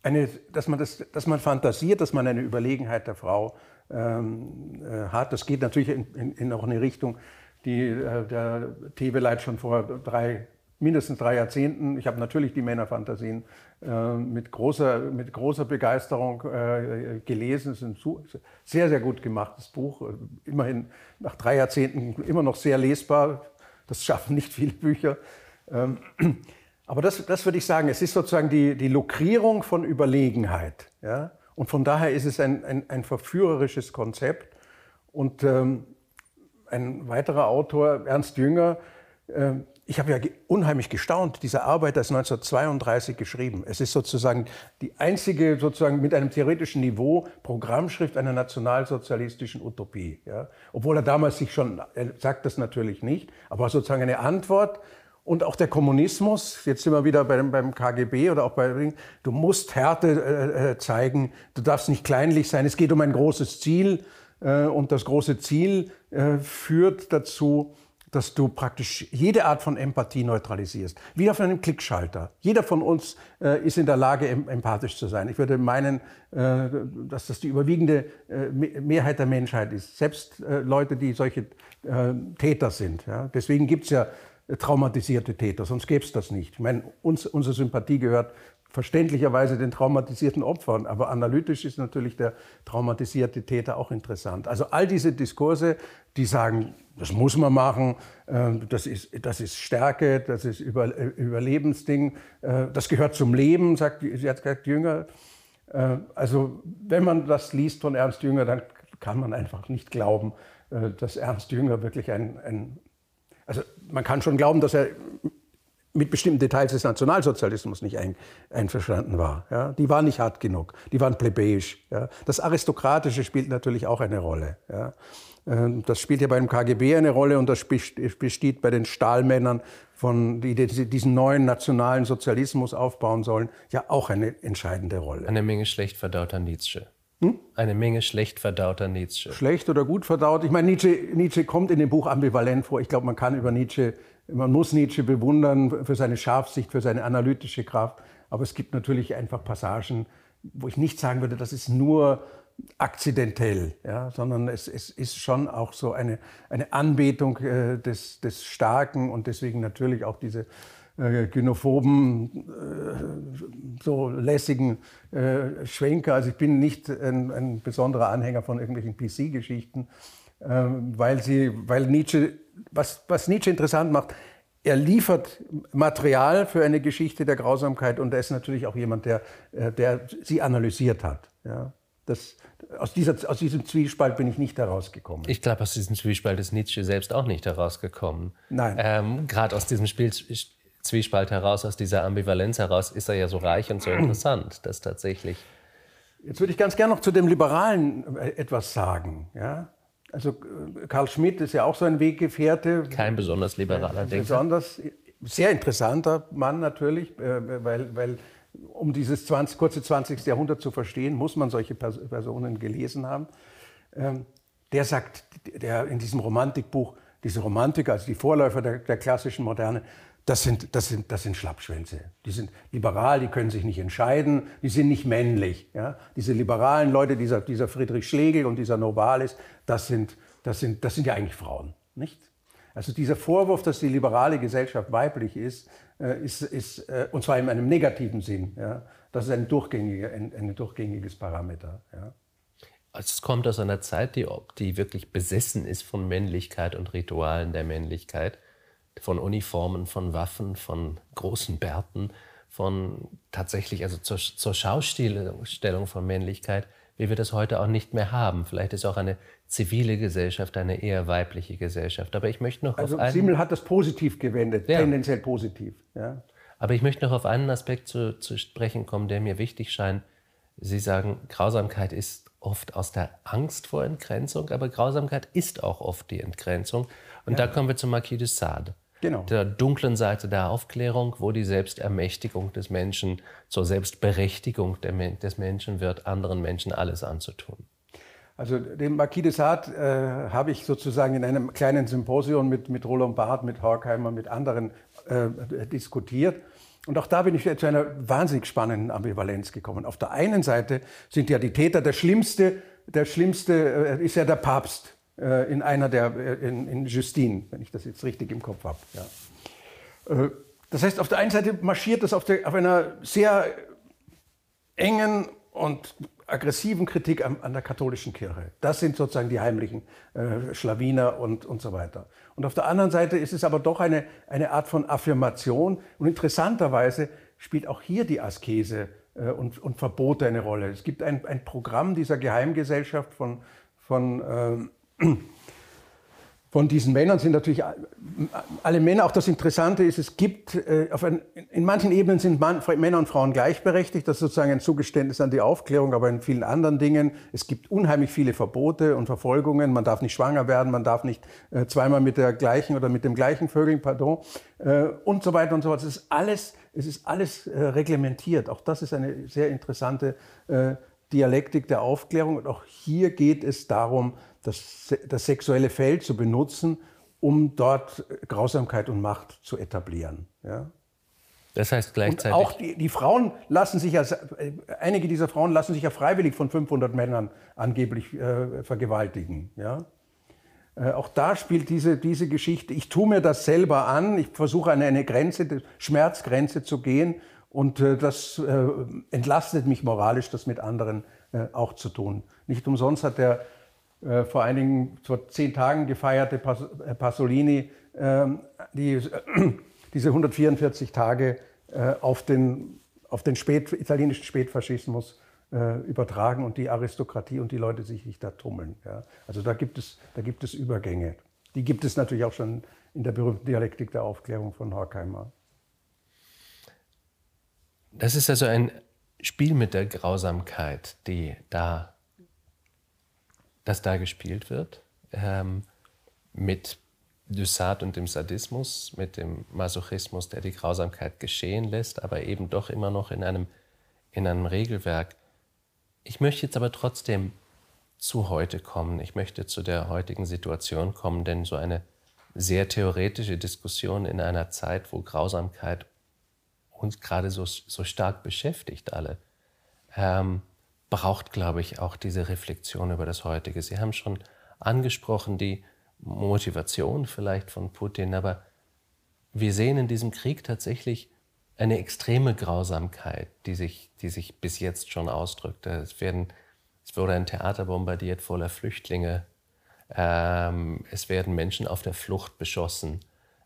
eine, dass, man das, dass man fantasiert, dass man eine Überlegenheit der Frau ähm, äh, hat. Das geht natürlich in, in, in auch eine Richtung, die äh, der Tebeleit schon vor drei, mindestens drei Jahrzehnten, ich habe natürlich die Männerfantasien äh, mit, großer, mit großer Begeisterung äh, gelesen. Es ist ein sehr, sehr gut gemachtes Buch. Immerhin nach drei Jahrzehnten immer noch sehr lesbar. Das schaffen nicht viele Bücher. Ähm, aber das, das würde ich sagen, es ist sozusagen die, die Lukrierung von Überlegenheit. Ja? Und von daher ist es ein, ein, ein verführerisches Konzept. Und ähm, ein weiterer Autor, Ernst Jünger, äh, ich habe ja unheimlich gestaunt, diese Arbeit ist 1932 geschrieben. Es ist sozusagen die einzige, sozusagen mit einem theoretischen Niveau, Programmschrift einer nationalsozialistischen Utopie. Ja? Obwohl er damals sich schon, er sagt das natürlich nicht, aber sozusagen eine Antwort und auch der Kommunismus, jetzt sind wir wieder beim, beim KGB oder auch bei, du musst Härte äh, äh, zeigen, du darfst nicht kleinlich sein, es geht um ein großes Ziel äh, und das große Ziel äh, führt dazu, dass du praktisch jede Art von Empathie neutralisierst. Wie auf einem Klickschalter. Jeder von uns äh, ist in der Lage, empathisch zu sein. Ich würde meinen, äh, dass das die überwiegende äh, Mehrheit der Menschheit ist. Selbst äh, Leute, die solche äh, Täter sind. Ja? Deswegen es ja traumatisierte Täter, sonst gäbe es das nicht. Ich meine, uns, unsere Sympathie gehört verständlicherweise den traumatisierten Opfern, aber analytisch ist natürlich der traumatisierte Täter auch interessant. Also all diese Diskurse, die sagen, das muss man machen, äh, das ist, das ist Stärke, das ist Über, Überlebensding, äh, das gehört zum Leben, sagt, sie Jünger. Äh, also wenn man das liest von Ernst Jünger, dann kann man einfach nicht glauben, äh, dass Ernst Jünger wirklich ein, ein also man kann schon glauben, dass er mit bestimmten Details des Nationalsozialismus nicht ein, einverstanden war. Ja? Die waren nicht hart genug, die waren plebejisch. Ja? Das Aristokratische spielt natürlich auch eine Rolle. Ja? Ähm, das spielt ja beim KGB eine Rolle und das besteht bei den Stahlmännern, von, die diesen neuen nationalen Sozialismus aufbauen sollen, ja auch eine entscheidende Rolle. Eine Menge schlecht verdauter Nietzsche. Hm? Eine Menge schlecht verdauter Nietzsche. Schlecht oder gut verdaut? Ich meine, Nietzsche, Nietzsche kommt in dem Buch ambivalent vor. Ich glaube, man kann über Nietzsche, man muss Nietzsche bewundern für seine Scharfsicht, für seine analytische Kraft. Aber es gibt natürlich einfach Passagen, wo ich nicht sagen würde, das ist nur akzidentell, ja, sondern es, es, ist schon auch so eine, eine Anbetung äh, des, des Starken und deswegen natürlich auch diese äh, gynophoben, äh, so lässigen äh, Schwenker. Also ich bin nicht ein, ein besonderer Anhänger von irgendwelchen PC-Geschichten, ähm, weil, sie, weil Nietzsche, was, was Nietzsche interessant macht, er liefert Material für eine Geschichte der Grausamkeit und er ist natürlich auch jemand, der, äh, der sie analysiert hat. Ja. Das, aus, dieser, aus diesem Zwiespalt bin ich nicht herausgekommen. Ich glaube, aus diesem Zwiespalt ist Nietzsche selbst auch nicht herausgekommen. Nein. Ähm, Gerade aus diesem Spiel, Zwiespalt heraus, aus dieser Ambivalenz heraus, ist er ja so reich und so interessant, dass tatsächlich. Jetzt würde ich ganz gerne noch zu dem Liberalen äh, etwas sagen. Ja? Also äh, Karl Schmidt ist ja auch so ein Weggefährte. Kein besonders liberaler Denker. Besonders, sehr interessanter Mann natürlich, äh, weil, weil um dieses 20, kurze 20. Jahrhundert zu verstehen, muss man solche Personen gelesen haben. Ähm, der sagt, der in diesem Romantikbuch, diese Romantiker, also die Vorläufer der, der klassischen Moderne, das sind, das, sind, das sind Schlappschwänze. Die sind liberal, die können sich nicht entscheiden, die sind nicht männlich. Ja? Diese liberalen Leute, dieser, dieser Friedrich Schlegel und dieser Novalis, das sind, das, sind, das sind ja eigentlich Frauen. Nicht? Also dieser Vorwurf, dass die liberale Gesellschaft weiblich ist, äh, ist, ist äh, und zwar in einem negativen Sinn, ja, das ist ein, durchgängiger, ein, ein durchgängiges Parameter. Ja. Also es kommt aus einer Zeit, die, die wirklich besessen ist von Männlichkeit und Ritualen der Männlichkeit, von Uniformen, von Waffen, von großen Bärten, von tatsächlich also zur, zur Schaustellung von Männlichkeit, wie wir das heute auch nicht mehr haben. Vielleicht ist auch eine zivile Gesellschaft, eine eher weibliche Gesellschaft. Aber ich möchte noch also auf einen, Simmel hat das positiv gewendet, ja. tendenziell positiv. Ja. Aber ich möchte noch auf einen Aspekt zu, zu sprechen kommen, der mir wichtig scheint. Sie sagen, Grausamkeit ist oft aus der Angst vor Entgrenzung, aber Grausamkeit ist auch oft die Entgrenzung. Und ja. da kommen wir zum Marquis de Sade. Genau. Der dunklen Seite der Aufklärung, wo die Selbstermächtigung des Menschen zur Selbstberechtigung des Menschen wird, anderen Menschen alles anzutun. Also den Marquis de Sade äh, habe ich sozusagen in einem kleinen Symposium mit, mit Roland Barth, mit Horkheimer, mit anderen äh, diskutiert. Und auch da bin ich zu einer wahnsinnig spannenden Ambivalenz gekommen. Auf der einen Seite sind ja die Täter, der schlimmste, der schlimmste äh, ist ja der Papst äh, in einer der, äh, in, in Justine, wenn ich das jetzt richtig im Kopf habe. Ja. Äh, das heißt, auf der einen Seite marschiert das auf, der, auf einer sehr engen und aggressiven Kritik an, an, der katholischen Kirche. Das sind sozusagen die heimlichen äh, Schlawiner und, und so weiter. Und auf der anderen Seite ist es aber doch eine, eine Art von Affirmation. Und interessanterweise spielt auch hier die Askese äh, und, und Verbote eine Rolle. Es gibt ein, ein Programm dieser Geheimgesellschaft von, von äh, von diesen Männern sind natürlich alle Männer. Auch das Interessante ist, es gibt, äh, ein, in manchen Ebenen sind Mann, Männer und Frauen gleichberechtigt. Das ist sozusagen ein Zugeständnis an die Aufklärung, aber in vielen anderen Dingen. Es gibt unheimlich viele Verbote und Verfolgungen. Man darf nicht schwanger werden, man darf nicht äh, zweimal mit der gleichen oder mit dem gleichen Vögeln, pardon, äh, und so weiter und so fort. Es ist alles, es ist alles reglementiert. Auch das ist eine sehr interessante Dialektik der Aufklärung. Und auch hier geht es darum, das, das sexuelle Feld zu benutzen, um dort Grausamkeit und Macht zu etablieren. Ja? Das heißt gleichzeitig. Und auch die, die, Frauen lassen sich ja, einige dieser Frauen lassen sich ja freiwillig von 500 Männern angeblich äh, vergewaltigen. Ja? Äh, auch da spielt diese, diese Geschichte, ich tue mir das selber an, ich versuche an eine Grenze, eine Schmerzgrenze zu gehen und äh, das äh, entlastet mich moralisch, das mit anderen äh, auch zu tun. Nicht umsonst hat der vor einigen, vor zehn Tagen gefeierte Pas Pasolini ähm, die, <clears throat> diese 144 Tage auf den, auf den Spät, italienischen Spätfaschismus übertragen und die Aristokratie und die Leute sich nicht da tummeln. Also da gibt, es, da gibt es Übergänge. Die gibt es natürlich auch schon in der berühmten Dialektik der Aufklärung von Horkheimer. Das ist also ein Spiel mit der Grausamkeit, die da, das da gespielt wird, ähm, mit Dusat und dem Sadismus, mit dem Masochismus, der die Grausamkeit geschehen lässt, aber eben doch immer noch in einem, in einem Regelwerk. Ich möchte jetzt aber trotzdem zu heute kommen. Ich möchte zu der heutigen Situation kommen, denn so eine sehr theoretische Diskussion in einer Zeit, wo Grausamkeit uns gerade so, so stark beschäftigt, alle, ähm, braucht, glaube ich, auch diese Reflexion über das Heutige. Sie haben schon angesprochen, die Motivation vielleicht von Putin, aber wir sehen in diesem Krieg tatsächlich eine extreme Grausamkeit, die sich, die sich bis jetzt schon ausdrückt. Es, werden, es wurde ein Theater bombardiert voller Flüchtlinge. Ähm, es werden Menschen auf der Flucht beschossen,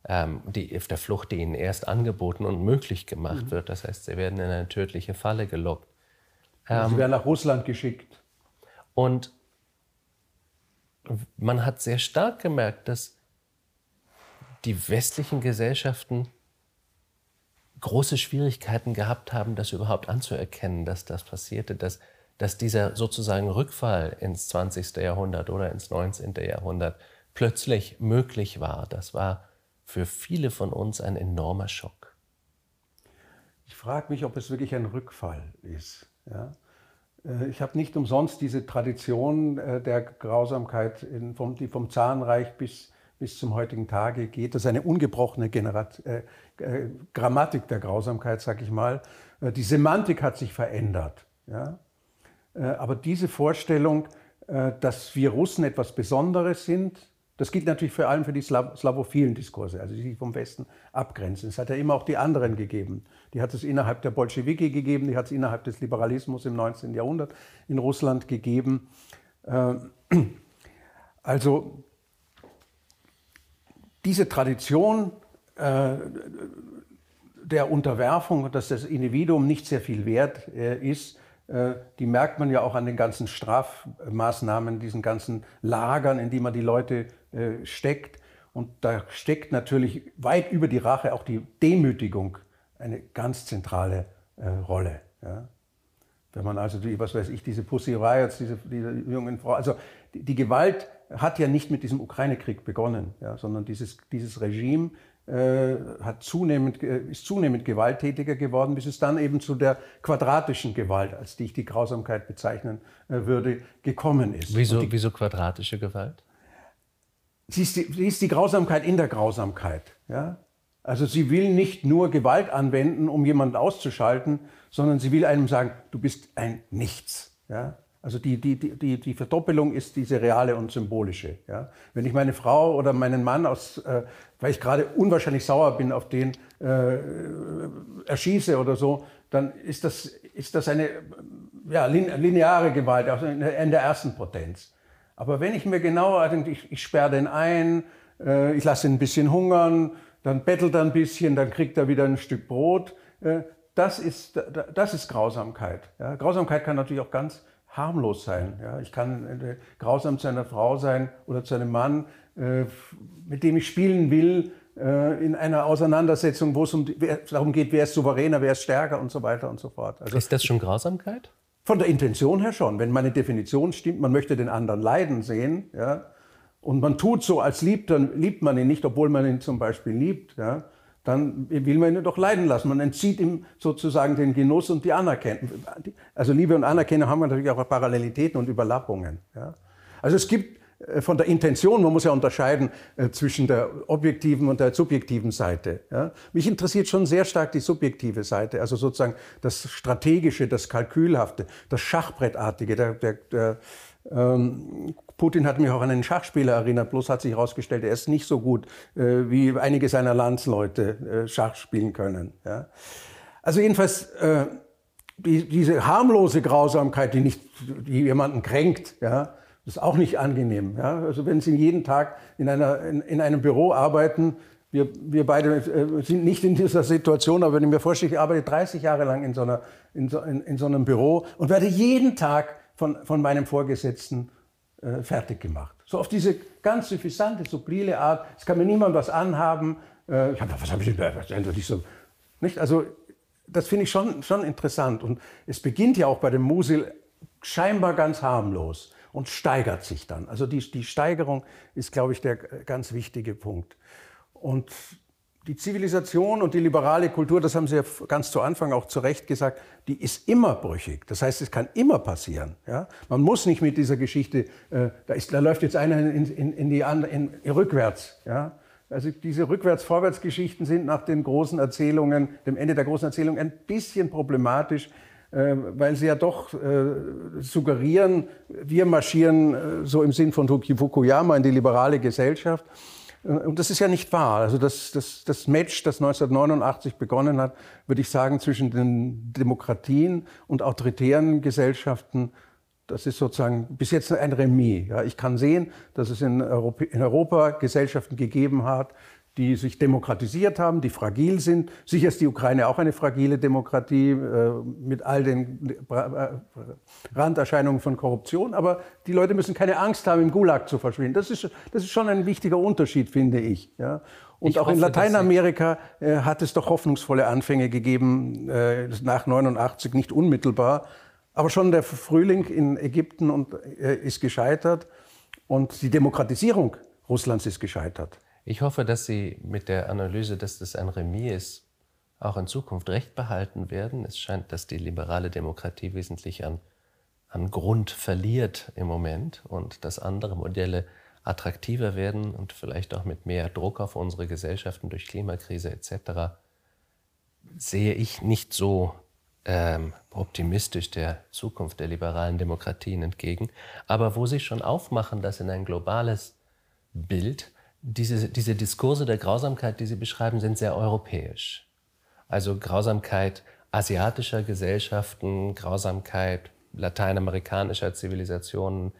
ähm, die, auf der Flucht, die ihnen erst angeboten und möglich gemacht mhm. wird. Das heißt, sie werden in eine tödliche Falle gelockt. Ähm, sie werden nach Russland geschickt. Und man hat sehr stark gemerkt, dass die westlichen Gesellschaften große Schwierigkeiten gehabt haben, das überhaupt anzuerkennen, dass das passierte, dass, dass dieser sozusagen Rückfall ins 20. Jahrhundert oder ins 19. Jahrhundert plötzlich möglich war. Das war für viele von uns ein enormer Schock. Ich frage mich, ob es wirklich ein Rückfall ist. Ja? Äh, ich habe nicht umsonst diese Tradition äh, der Grausamkeit, die vom Zarenreich bis, bis zum heutigen Tage geht. Das ist eine ungebrochene Generat äh, äh, Grammatik der Grausamkeit, sag ich mal. Die Semantik hat sich verändert. Ja? Aber diese Vorstellung, dass wir Russen etwas Besonderes sind, das gilt natürlich vor allem für die slawophilen Diskurse, also die sich vom Westen abgrenzen. Es hat ja immer auch die anderen gegeben. Die hat es innerhalb der Bolschewiki gegeben, die hat es innerhalb des Liberalismus im 19. Jahrhundert in Russland gegeben. Äh, also diese Tradition äh, der Unterwerfung, dass das Individuum nicht sehr viel wert äh, ist, die merkt man ja auch an den ganzen Strafmaßnahmen, diesen ganzen Lagern, in die man die Leute äh, steckt. Und da steckt natürlich weit über die Rache auch die Demütigung eine ganz zentrale äh, Rolle. Wenn man also, die, was weiß ich, diese Pussy Riots, diese, diese jungen Frauen, also die, die, Gewalt hat ja nicht mit diesem Ukraine-Krieg begonnen, ja, sondern dieses, dieses Regime äh, hat zunehmend, äh, ist zunehmend gewalttätiger geworden, bis es dann eben zu der quadratischen Gewalt, als die ich die Grausamkeit bezeichnen äh, würde, gekommen ist. Wieso, die, wieso quadratische Gewalt? Sie ist, die, sie ist die Grausamkeit in der Grausamkeit. Ja? Also sie will nicht nur Gewalt anwenden, um jemanden auszuschalten, sondern sie will einem sagen, du bist ein Nichts. Ja? Also die, die, die, die Verdoppelung ist diese reale und symbolische. Ja? Wenn ich meine Frau oder meinen Mann, aus, äh, weil ich gerade unwahrscheinlich sauer bin, auf den äh, erschieße oder so, dann ist das, ist das eine ja, lineare Gewalt, also in der, ersten Potenz. Aber wenn ich mir genauer denke, ich, ich sperre den ein, äh, ich lasse ihn ein bisschen hungern, dann bettelt er ein bisschen, dann kriegt er wieder ein Stück Brot. Äh, das ist, das ist Grausamkeit. Ja? Grausamkeit kann natürlich auch ganz harmlos sein. Ja, ich kann äh, grausam zu einer Frau sein oder zu einem Mann, äh, mit dem ich spielen will, äh, in einer Auseinandersetzung, wo es um, darum geht, wer ist souveräner, wer ist stärker und so weiter und so fort. Also, ist das schon Grausamkeit? Von der Intention her schon. Wenn meine Definition stimmt, man möchte den anderen leiden sehen, ja, und man tut so, als liebt, dann liebt man ihn nicht, obwohl man ihn zum Beispiel liebt, ja, dann will man ihn doch leiden lassen. Man entzieht ihm sozusagen den Genuss und die Anerkennung. Also Liebe und Anerkennung haben natürlich auch Parallelitäten und Überlappungen. Ja. Also es gibt äh, von der Intention, man muss ja unterscheiden äh, zwischen der objektiven und der subjektiven Seite. Ja. Mich interessiert schon sehr stark die subjektive Seite, also sozusagen das Strategische, das Kalkülhafte, das Schachbrettartige, der, der, der ähm, Putin hat mich auch an einen Schachspieler erinnert, bloß hat sich herausgestellt, er ist nicht so gut, äh, wie einige seiner Landsleute äh, Schach spielen können. Ja. Also jedenfalls äh, die, diese harmlose Grausamkeit, die, nicht, die jemanden kränkt, ja, ist auch nicht angenehm. Ja. Also wenn Sie jeden Tag in, einer, in, in einem Büro arbeiten, wir, wir beide äh, sind nicht in dieser Situation, aber wenn ich mir vorstelle, ich arbeite 30 Jahre lang in so, einer, in so, in, in so einem Büro und werde jeden Tag von, von meinem Vorgesetzten äh, fertig gemacht. So auf diese ganz suffisante, subtile Art. Es kann mir niemand was anhaben. Äh, ich hab, was habe ich denn? Nicht so, nicht? Also das finde ich schon, schon interessant. Und es beginnt ja auch bei dem Musil scheinbar ganz harmlos und steigert sich dann. Also die, die Steigerung ist, glaube ich, der ganz wichtige Punkt. Und die Zivilisation und die liberale Kultur, das haben Sie ja ganz zu Anfang auch zu Recht gesagt, die ist immer brüchig. Das heißt, es kann immer passieren. Ja? Man muss nicht mit dieser Geschichte, äh, da, ist, da, läuft jetzt einer in, in, in die andere, in, rückwärts. Ja? Also diese Rückwärts-Vorwärts-Geschichten sind nach den großen Erzählungen, dem Ende der großen Erzählung ein bisschen problematisch, äh, weil sie ja doch äh, suggerieren, wir marschieren äh, so im Sinn von Fukuyama in die liberale Gesellschaft. Und das ist ja nicht wahr. Also das, das, das Match, das 1989 begonnen hat, würde ich sagen, zwischen den Demokratien und autoritären Gesellschaften, das ist sozusagen bis jetzt ein Remis. Ja, ich kann sehen, dass es in Europa, in Europa Gesellschaften gegeben hat, die sich demokratisiert haben, die fragil sind. Sicher ist die Ukraine auch eine fragile Demokratie äh, mit all den äh, Randerscheinungen von Korruption, aber die Leute müssen keine Angst haben, im Gulag zu verschwinden. Das ist, das ist schon ein wichtiger Unterschied, finde ich. Ja. Und ich auch hoffe, in Lateinamerika äh, hat es doch hoffnungsvolle Anfänge gegeben, äh, nach 89 nicht unmittelbar, aber schon der Frühling in Ägypten und, ist gescheitert und die Demokratisierung Russlands ist gescheitert. Ich hoffe, dass Sie mit der Analyse, dass das ein Remis ist, auch in Zukunft recht behalten werden. Es scheint, dass die liberale Demokratie wesentlich an, an Grund verliert im Moment und dass andere Modelle attraktiver werden und vielleicht auch mit mehr Druck auf unsere Gesellschaften durch Klimakrise etc. sehe ich nicht so ähm, optimistisch der Zukunft der liberalen Demokratien entgegen. Aber wo sie schon aufmachen, dass in ein globales Bild diese, diese Diskurse der Grausamkeit, die Sie beschreiben, sind sehr europäisch. Also Grausamkeit asiatischer Gesellschaften, Grausamkeit lateinamerikanischer Zivilisationen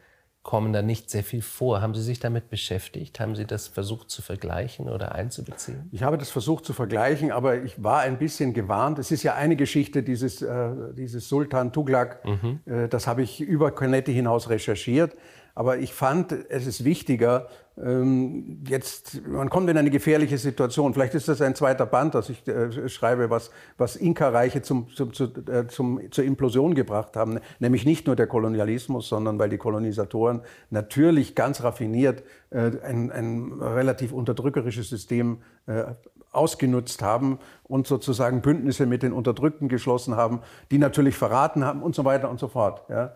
kommen da nicht sehr viel vor. Haben Sie sich damit beschäftigt? Haben Sie das versucht zu vergleichen oder einzubeziehen? Ich habe das versucht zu vergleichen, aber ich war ein bisschen gewarnt. Es ist ja eine Geschichte, dieses, äh, dieses Sultan Tuglak, mhm. äh, das habe ich über Cornetti hinaus recherchiert. Aber ich fand, es ist wichtiger, ähm, jetzt, man kommt in eine gefährliche Situation. Vielleicht ist das ein zweiter Band, das ich äh, schreibe, was, was Inka-Reiche zum, zum, zu, äh, zum, zur Implosion gebracht haben. Nämlich nicht nur der Kolonialismus, sondern weil die Kolonisatoren natürlich ganz raffiniert äh, ein, ein relativ unterdrückerisches System äh, ausgenutzt haben und sozusagen Bündnisse mit den Unterdrückten geschlossen haben, die natürlich verraten haben und so weiter und so fort. Ja.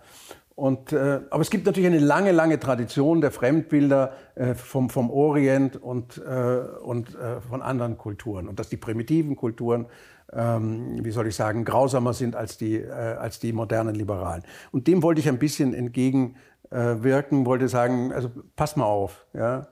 Und, äh, aber es gibt natürlich eine lange, lange Tradition der Fremdbilder äh, vom, vom Orient und, äh, und äh, von anderen Kulturen. Und dass die primitiven Kulturen, ähm, wie soll ich sagen, grausamer sind als die, äh, als die modernen Liberalen. Und dem wollte ich ein bisschen entgegenwirken, wollte sagen, also pass mal auf. Ja?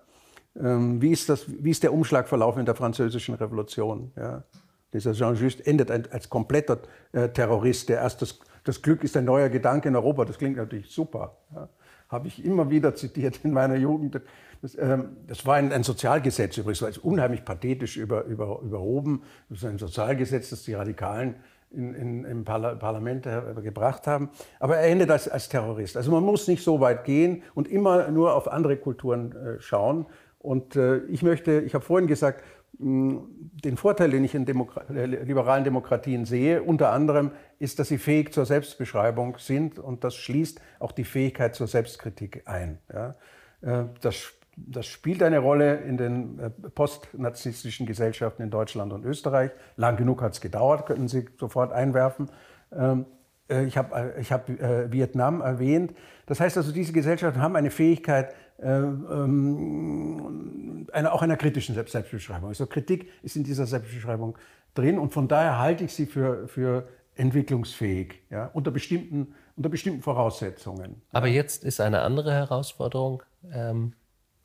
Ähm, wie, ist das, wie ist der Umschlagverlauf in der französischen Revolution? Ja? Dieser Jean Just endet als kompletter äh, Terrorist, der erst das das Glück ist ein neuer Gedanke in Europa. Das klingt natürlich super. Ja. Habe ich immer wieder zitiert in meiner Jugend. Das, ähm, das war ein, ein, Sozialgesetz übrigens, war unheimlich pathetisch über, über, überhoben. Das ist ein Sozialgesetz, das die Radikalen in, in, im Parlament äh, gebracht haben. Aber er endet als, als Terrorist. Also man muss nicht so weit gehen und immer nur auf andere Kulturen äh, schauen. Und äh, ich möchte, ich habe vorhin gesagt, den Vorteil, den ich in Demokra äh, liberalen Demokratien sehe, unter anderem, ist, dass sie fähig zur Selbstbeschreibung sind und das schließt auch die Fähigkeit zur Selbstkritik ein. Ja. Äh, das, das, spielt eine Rolle in den äh, postnarzisstischen Gesellschaften in Deutschland und Österreich. Lang genug hat es gedauert, könnten Sie sofort einwerfen. Ähm, ich habe hab, Vietnam erwähnt. Das heißt also, diese Gesellschaften haben eine Fähigkeit, äh, ähm, einer, auch einer kritischen Selbstbeschreibung. Also Kritik ist in dieser Selbstbeschreibung drin und von daher halte ich sie für, für entwicklungsfähig, ja, unter, bestimmten, unter bestimmten Voraussetzungen. Aber jetzt ist eine andere Herausforderung, ähm,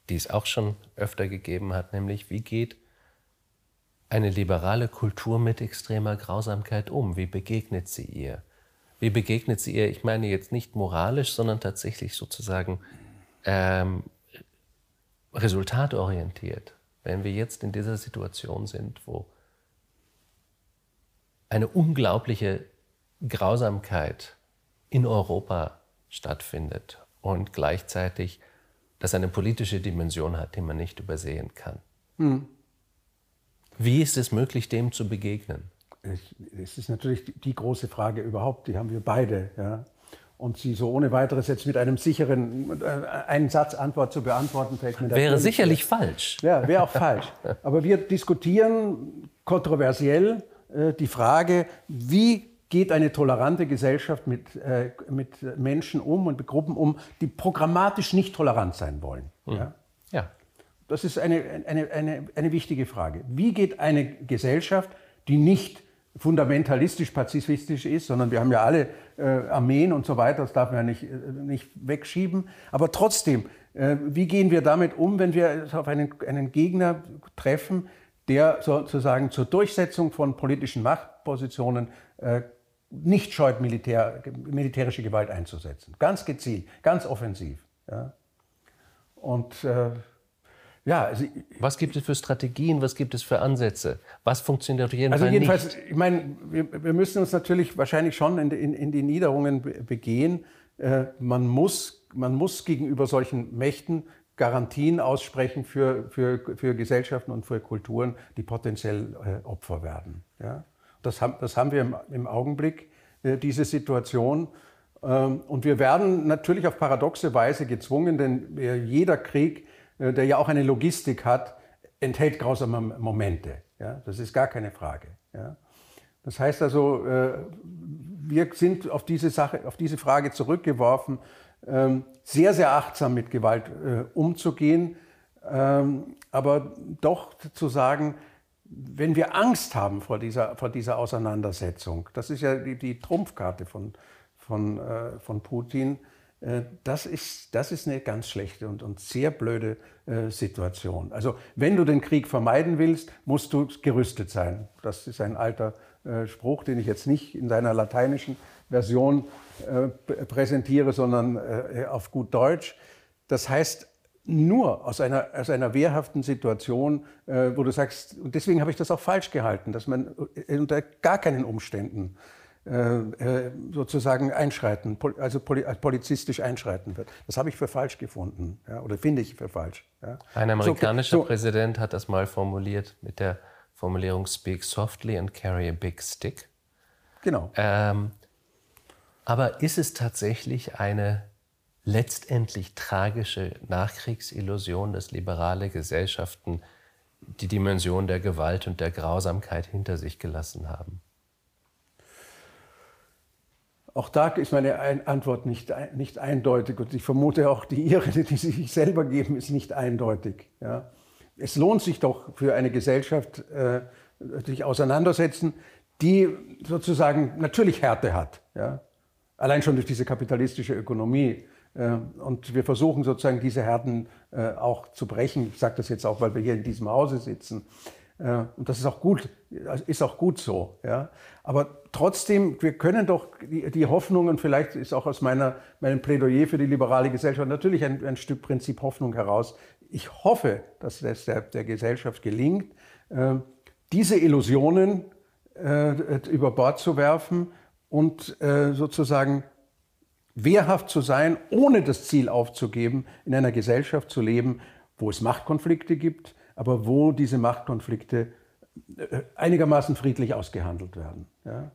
die es auch schon öfter gegeben hat, nämlich wie geht eine liberale Kultur mit extremer Grausamkeit um? Wie begegnet sie ihr? Wie begegnet sie ihr, ich meine jetzt nicht moralisch, sondern tatsächlich sozusagen ähm, resultatorientiert. wenn wir jetzt in dieser Situation sind, wo eine unglaubliche Grausamkeit in Europa stattfindet und gleichzeitig das eine politische Dimension hat, die man nicht übersehen kann. Hm. Wie ist es möglich, dem zu begegnen? Es ist natürlich die große Frage überhaupt, die haben wir beide. Ja. Und sie so ohne weiteres jetzt mit einem sicheren, äh, einen Satz Antwort zu beantworten, fällt mir Wäre sicherlich schwer. falsch. Ja, wäre auch falsch. Aber wir diskutieren kontroversiell äh, die Frage, wie geht eine tolerante Gesellschaft mit, äh, mit Menschen um und mit Gruppen um, die programmatisch nicht tolerant sein wollen. Mhm. Ja? ja. Das ist eine, eine, eine, eine wichtige Frage. Wie geht eine Gesellschaft, die nicht fundamentalistisch, pazifistisch ist, sondern wir haben ja alle Armeen und so weiter, das darf man ja nicht, äh, nicht wegschieben. Aber trotzdem, äh, wie gehen wir damit um, wenn wir auf einen, einen Gegner treffen, der sozusagen zur Durchsetzung von politischen Machtpositionen äh, nicht scheut, Militär, militärische Gewalt einzusetzen. Ganz gezielt, ganz offensiv. Ja. Und äh, ja, also, was gibt es für Strategien, was gibt es für Ansätze? Was funktioniert auf jeden also Fall jedenfalls, nicht? Ich meine, wir, wir, müssen uns natürlich wahrscheinlich schon in, in, in die Niederungen begehen. Äh, man, muss, man muss gegenüber solchen Mächten Garantien aussprechen für, für, für Gesellschaften und für Kulturen, die potenziell äh, Opfer werden. Ja? Das, haben, das haben wir im, im Augenblick, äh, diese Situation. Ähm, und wir werden natürlich auf paradoxe Weise gezwungen, denn äh, jeder Krieg, der ja auch eine Logistik hat, enthält grausame Momente. Ja? Das ist gar keine Frage. Ja? Das heißt also, äh, wir sind auf diese, Sache, auf diese Frage zurückgeworfen, ähm, sehr, sehr achtsam mit Gewalt äh, umzugehen, ähm, aber doch zu sagen, wenn wir Angst haben vor dieser, vor dieser Auseinandersetzung, das ist ja die, die Trumpfkarte von, von, äh, von Putin, äh, das ist, das ist eine ganz schlechte und, und sehr blöde äh, Situation. Also wenn du den Krieg vermeiden willst, musst du gerüstet sein. Das ist ein alter äh, Spruch, den ich jetzt nicht in seiner lateinischen Version äh, präsentiere, sondern äh, auf gut Deutsch. Das heißt, nur aus einer, aus einer wehrhaften Situation, äh, wo du sagst, und deswegen habe ich das auch falsch gehalten, dass man äh, unter gar keinen Umständen äh, äh sozusagen einschreiten, also polizistisch einschreiten wird. Das habe ich für falsch gefunden ja, oder finde ich für falsch. Ja. Ein amerikanischer so, so, Präsident hat das mal formuliert mit der Formulierung Speak softly and carry a big stick. Genau. Ähm, aber ist es tatsächlich eine letztendlich tragische Nachkriegsillusion, dass liberale Gesellschaften die Dimension der Gewalt und der Grausamkeit hinter sich gelassen haben? Auch da ist meine Antwort nicht, nicht eindeutig und ich vermute auch die Ihre, die Sie sich selber geben, ist nicht eindeutig. Ja. Es lohnt sich doch für eine Gesellschaft, äh, sich auseinandersetzen, die sozusagen natürlich Härte hat. Ja. Allein schon durch diese kapitalistische Ökonomie. Äh, und wir versuchen sozusagen diese Härten äh, auch zu brechen. Ich sage das jetzt auch, weil wir hier in diesem Hause sitzen. Äh, und das ist auch gut, ist auch gut so. Ja. Aber trotzdem, wir können doch die, die Hoffnung, und vielleicht ist auch aus meiner, meinem Plädoyer für die liberale Gesellschaft natürlich ein, ein Stück Prinzip Hoffnung heraus. Ich hoffe, dass es der, der Gesellschaft gelingt, diese Illusionen über Bord zu werfen und sozusagen wehrhaft zu sein, ohne das Ziel aufzugeben, in einer Gesellschaft zu leben, wo es Machtkonflikte gibt, aber wo diese Machtkonflikte äh, einigermaßen friedlich ausgehandelt werden. Ja?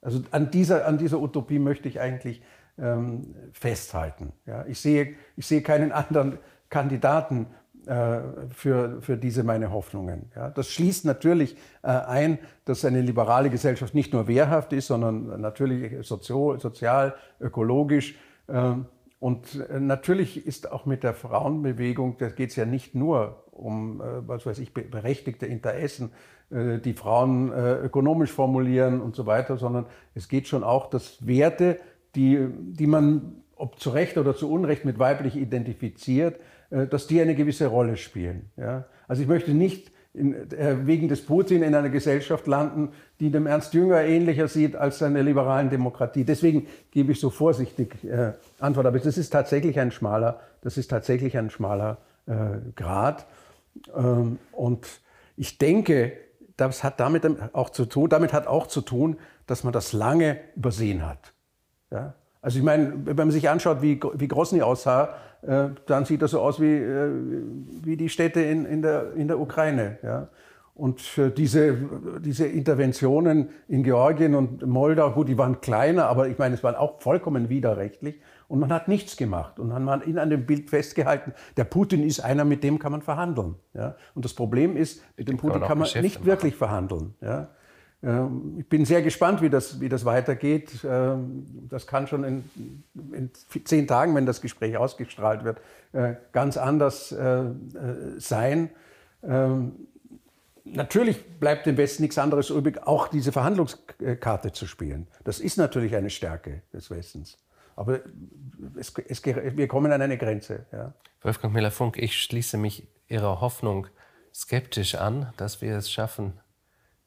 Also an dieser, an dieser Utopie möchte ich eigentlich ähm, festhalten. Ja? Ich, sehe, ich sehe keinen anderen Kandidaten äh, für, für diese meine Hoffnungen. Ja, das schließt natürlich äh, ein, dass eine liberale Gesellschaft nicht nur wehrhaft ist, sondern natürlich sozio, sozial, ökologisch. Äh, und natürlich ist auch mit der Frauenbewegung, da geht es ja nicht nur um, was weiß ich, berechtigte Interessen, die Frauen ökonomisch formulieren und so weiter, sondern es geht schon auch, dass Werte, die, die man ob zu Recht oder zu Unrecht mit weiblich identifiziert, äh, dass die eine gewisse Rolle spielen. Ja? Also ich möchte nicht in, äh, wegen des Putin in einer Gesellschaft landen, die dem Ernst Jünger ähnlicher sieht als seine liberalen Demokratie. Deswegen gebe ich so vorsichtig äh, Antwort. Aber das ist tatsächlich ein schmaler, das ist tatsächlich ein schmaler äh, Grad. Ähm, und ich denke, das hat damit auch zu tun, damit hat auch zu tun, dass man das lange übersehen hat. Ja? Also ich meine, wenn man sich anschaut, wie, wie Grosny aussah, äh, dann sieht das so aus wie, äh, wie die Städte in, in, der, in der Ukraine. Ja? Und diese, diese Interventionen in Georgien und Moldau, gut, die waren kleiner, aber ich meine, es waren auch vollkommen widerrechtlich. Und man hat nichts gemacht. Und man hat ihn an dem Bild festgehalten, der Putin ist einer, mit dem kann man verhandeln. Ja? Und das Problem ist, mit dem Putin kann man, man nicht machen. wirklich verhandeln. Ja? Ähm, ich bin sehr gespannt, wie das, wie das weitergeht. Ähm, das kann schon in, in zehn Tagen, wenn das Gespräch ausgestrahlt wird, äh, ganz anders äh, äh, sein. Ähm, natürlich bleibt dem Westen nichts anderes übrig, auch diese Verhandlungskarte zu spielen. Das ist natürlich eine Stärke des Westens. Aber es, es, wir kommen an eine Grenze. Ja. Wolfgang Miller-Funk, ich schließe mich Ihrer Hoffnung skeptisch an, dass wir es schaffen,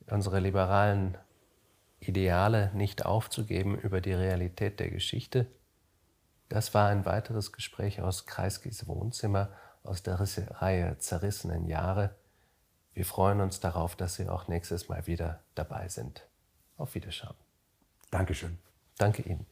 unsere liberalen Ideale nicht aufzugeben über die Realität der Geschichte. Das war ein weiteres Gespräch aus Kreiskis Wohnzimmer aus der Reihe Zerrissenen Jahre. Wir freuen uns darauf, dass Sie auch nächstes Mal wieder dabei sind. Auf Wiederschauen. Dankeschön. Danke Ihnen.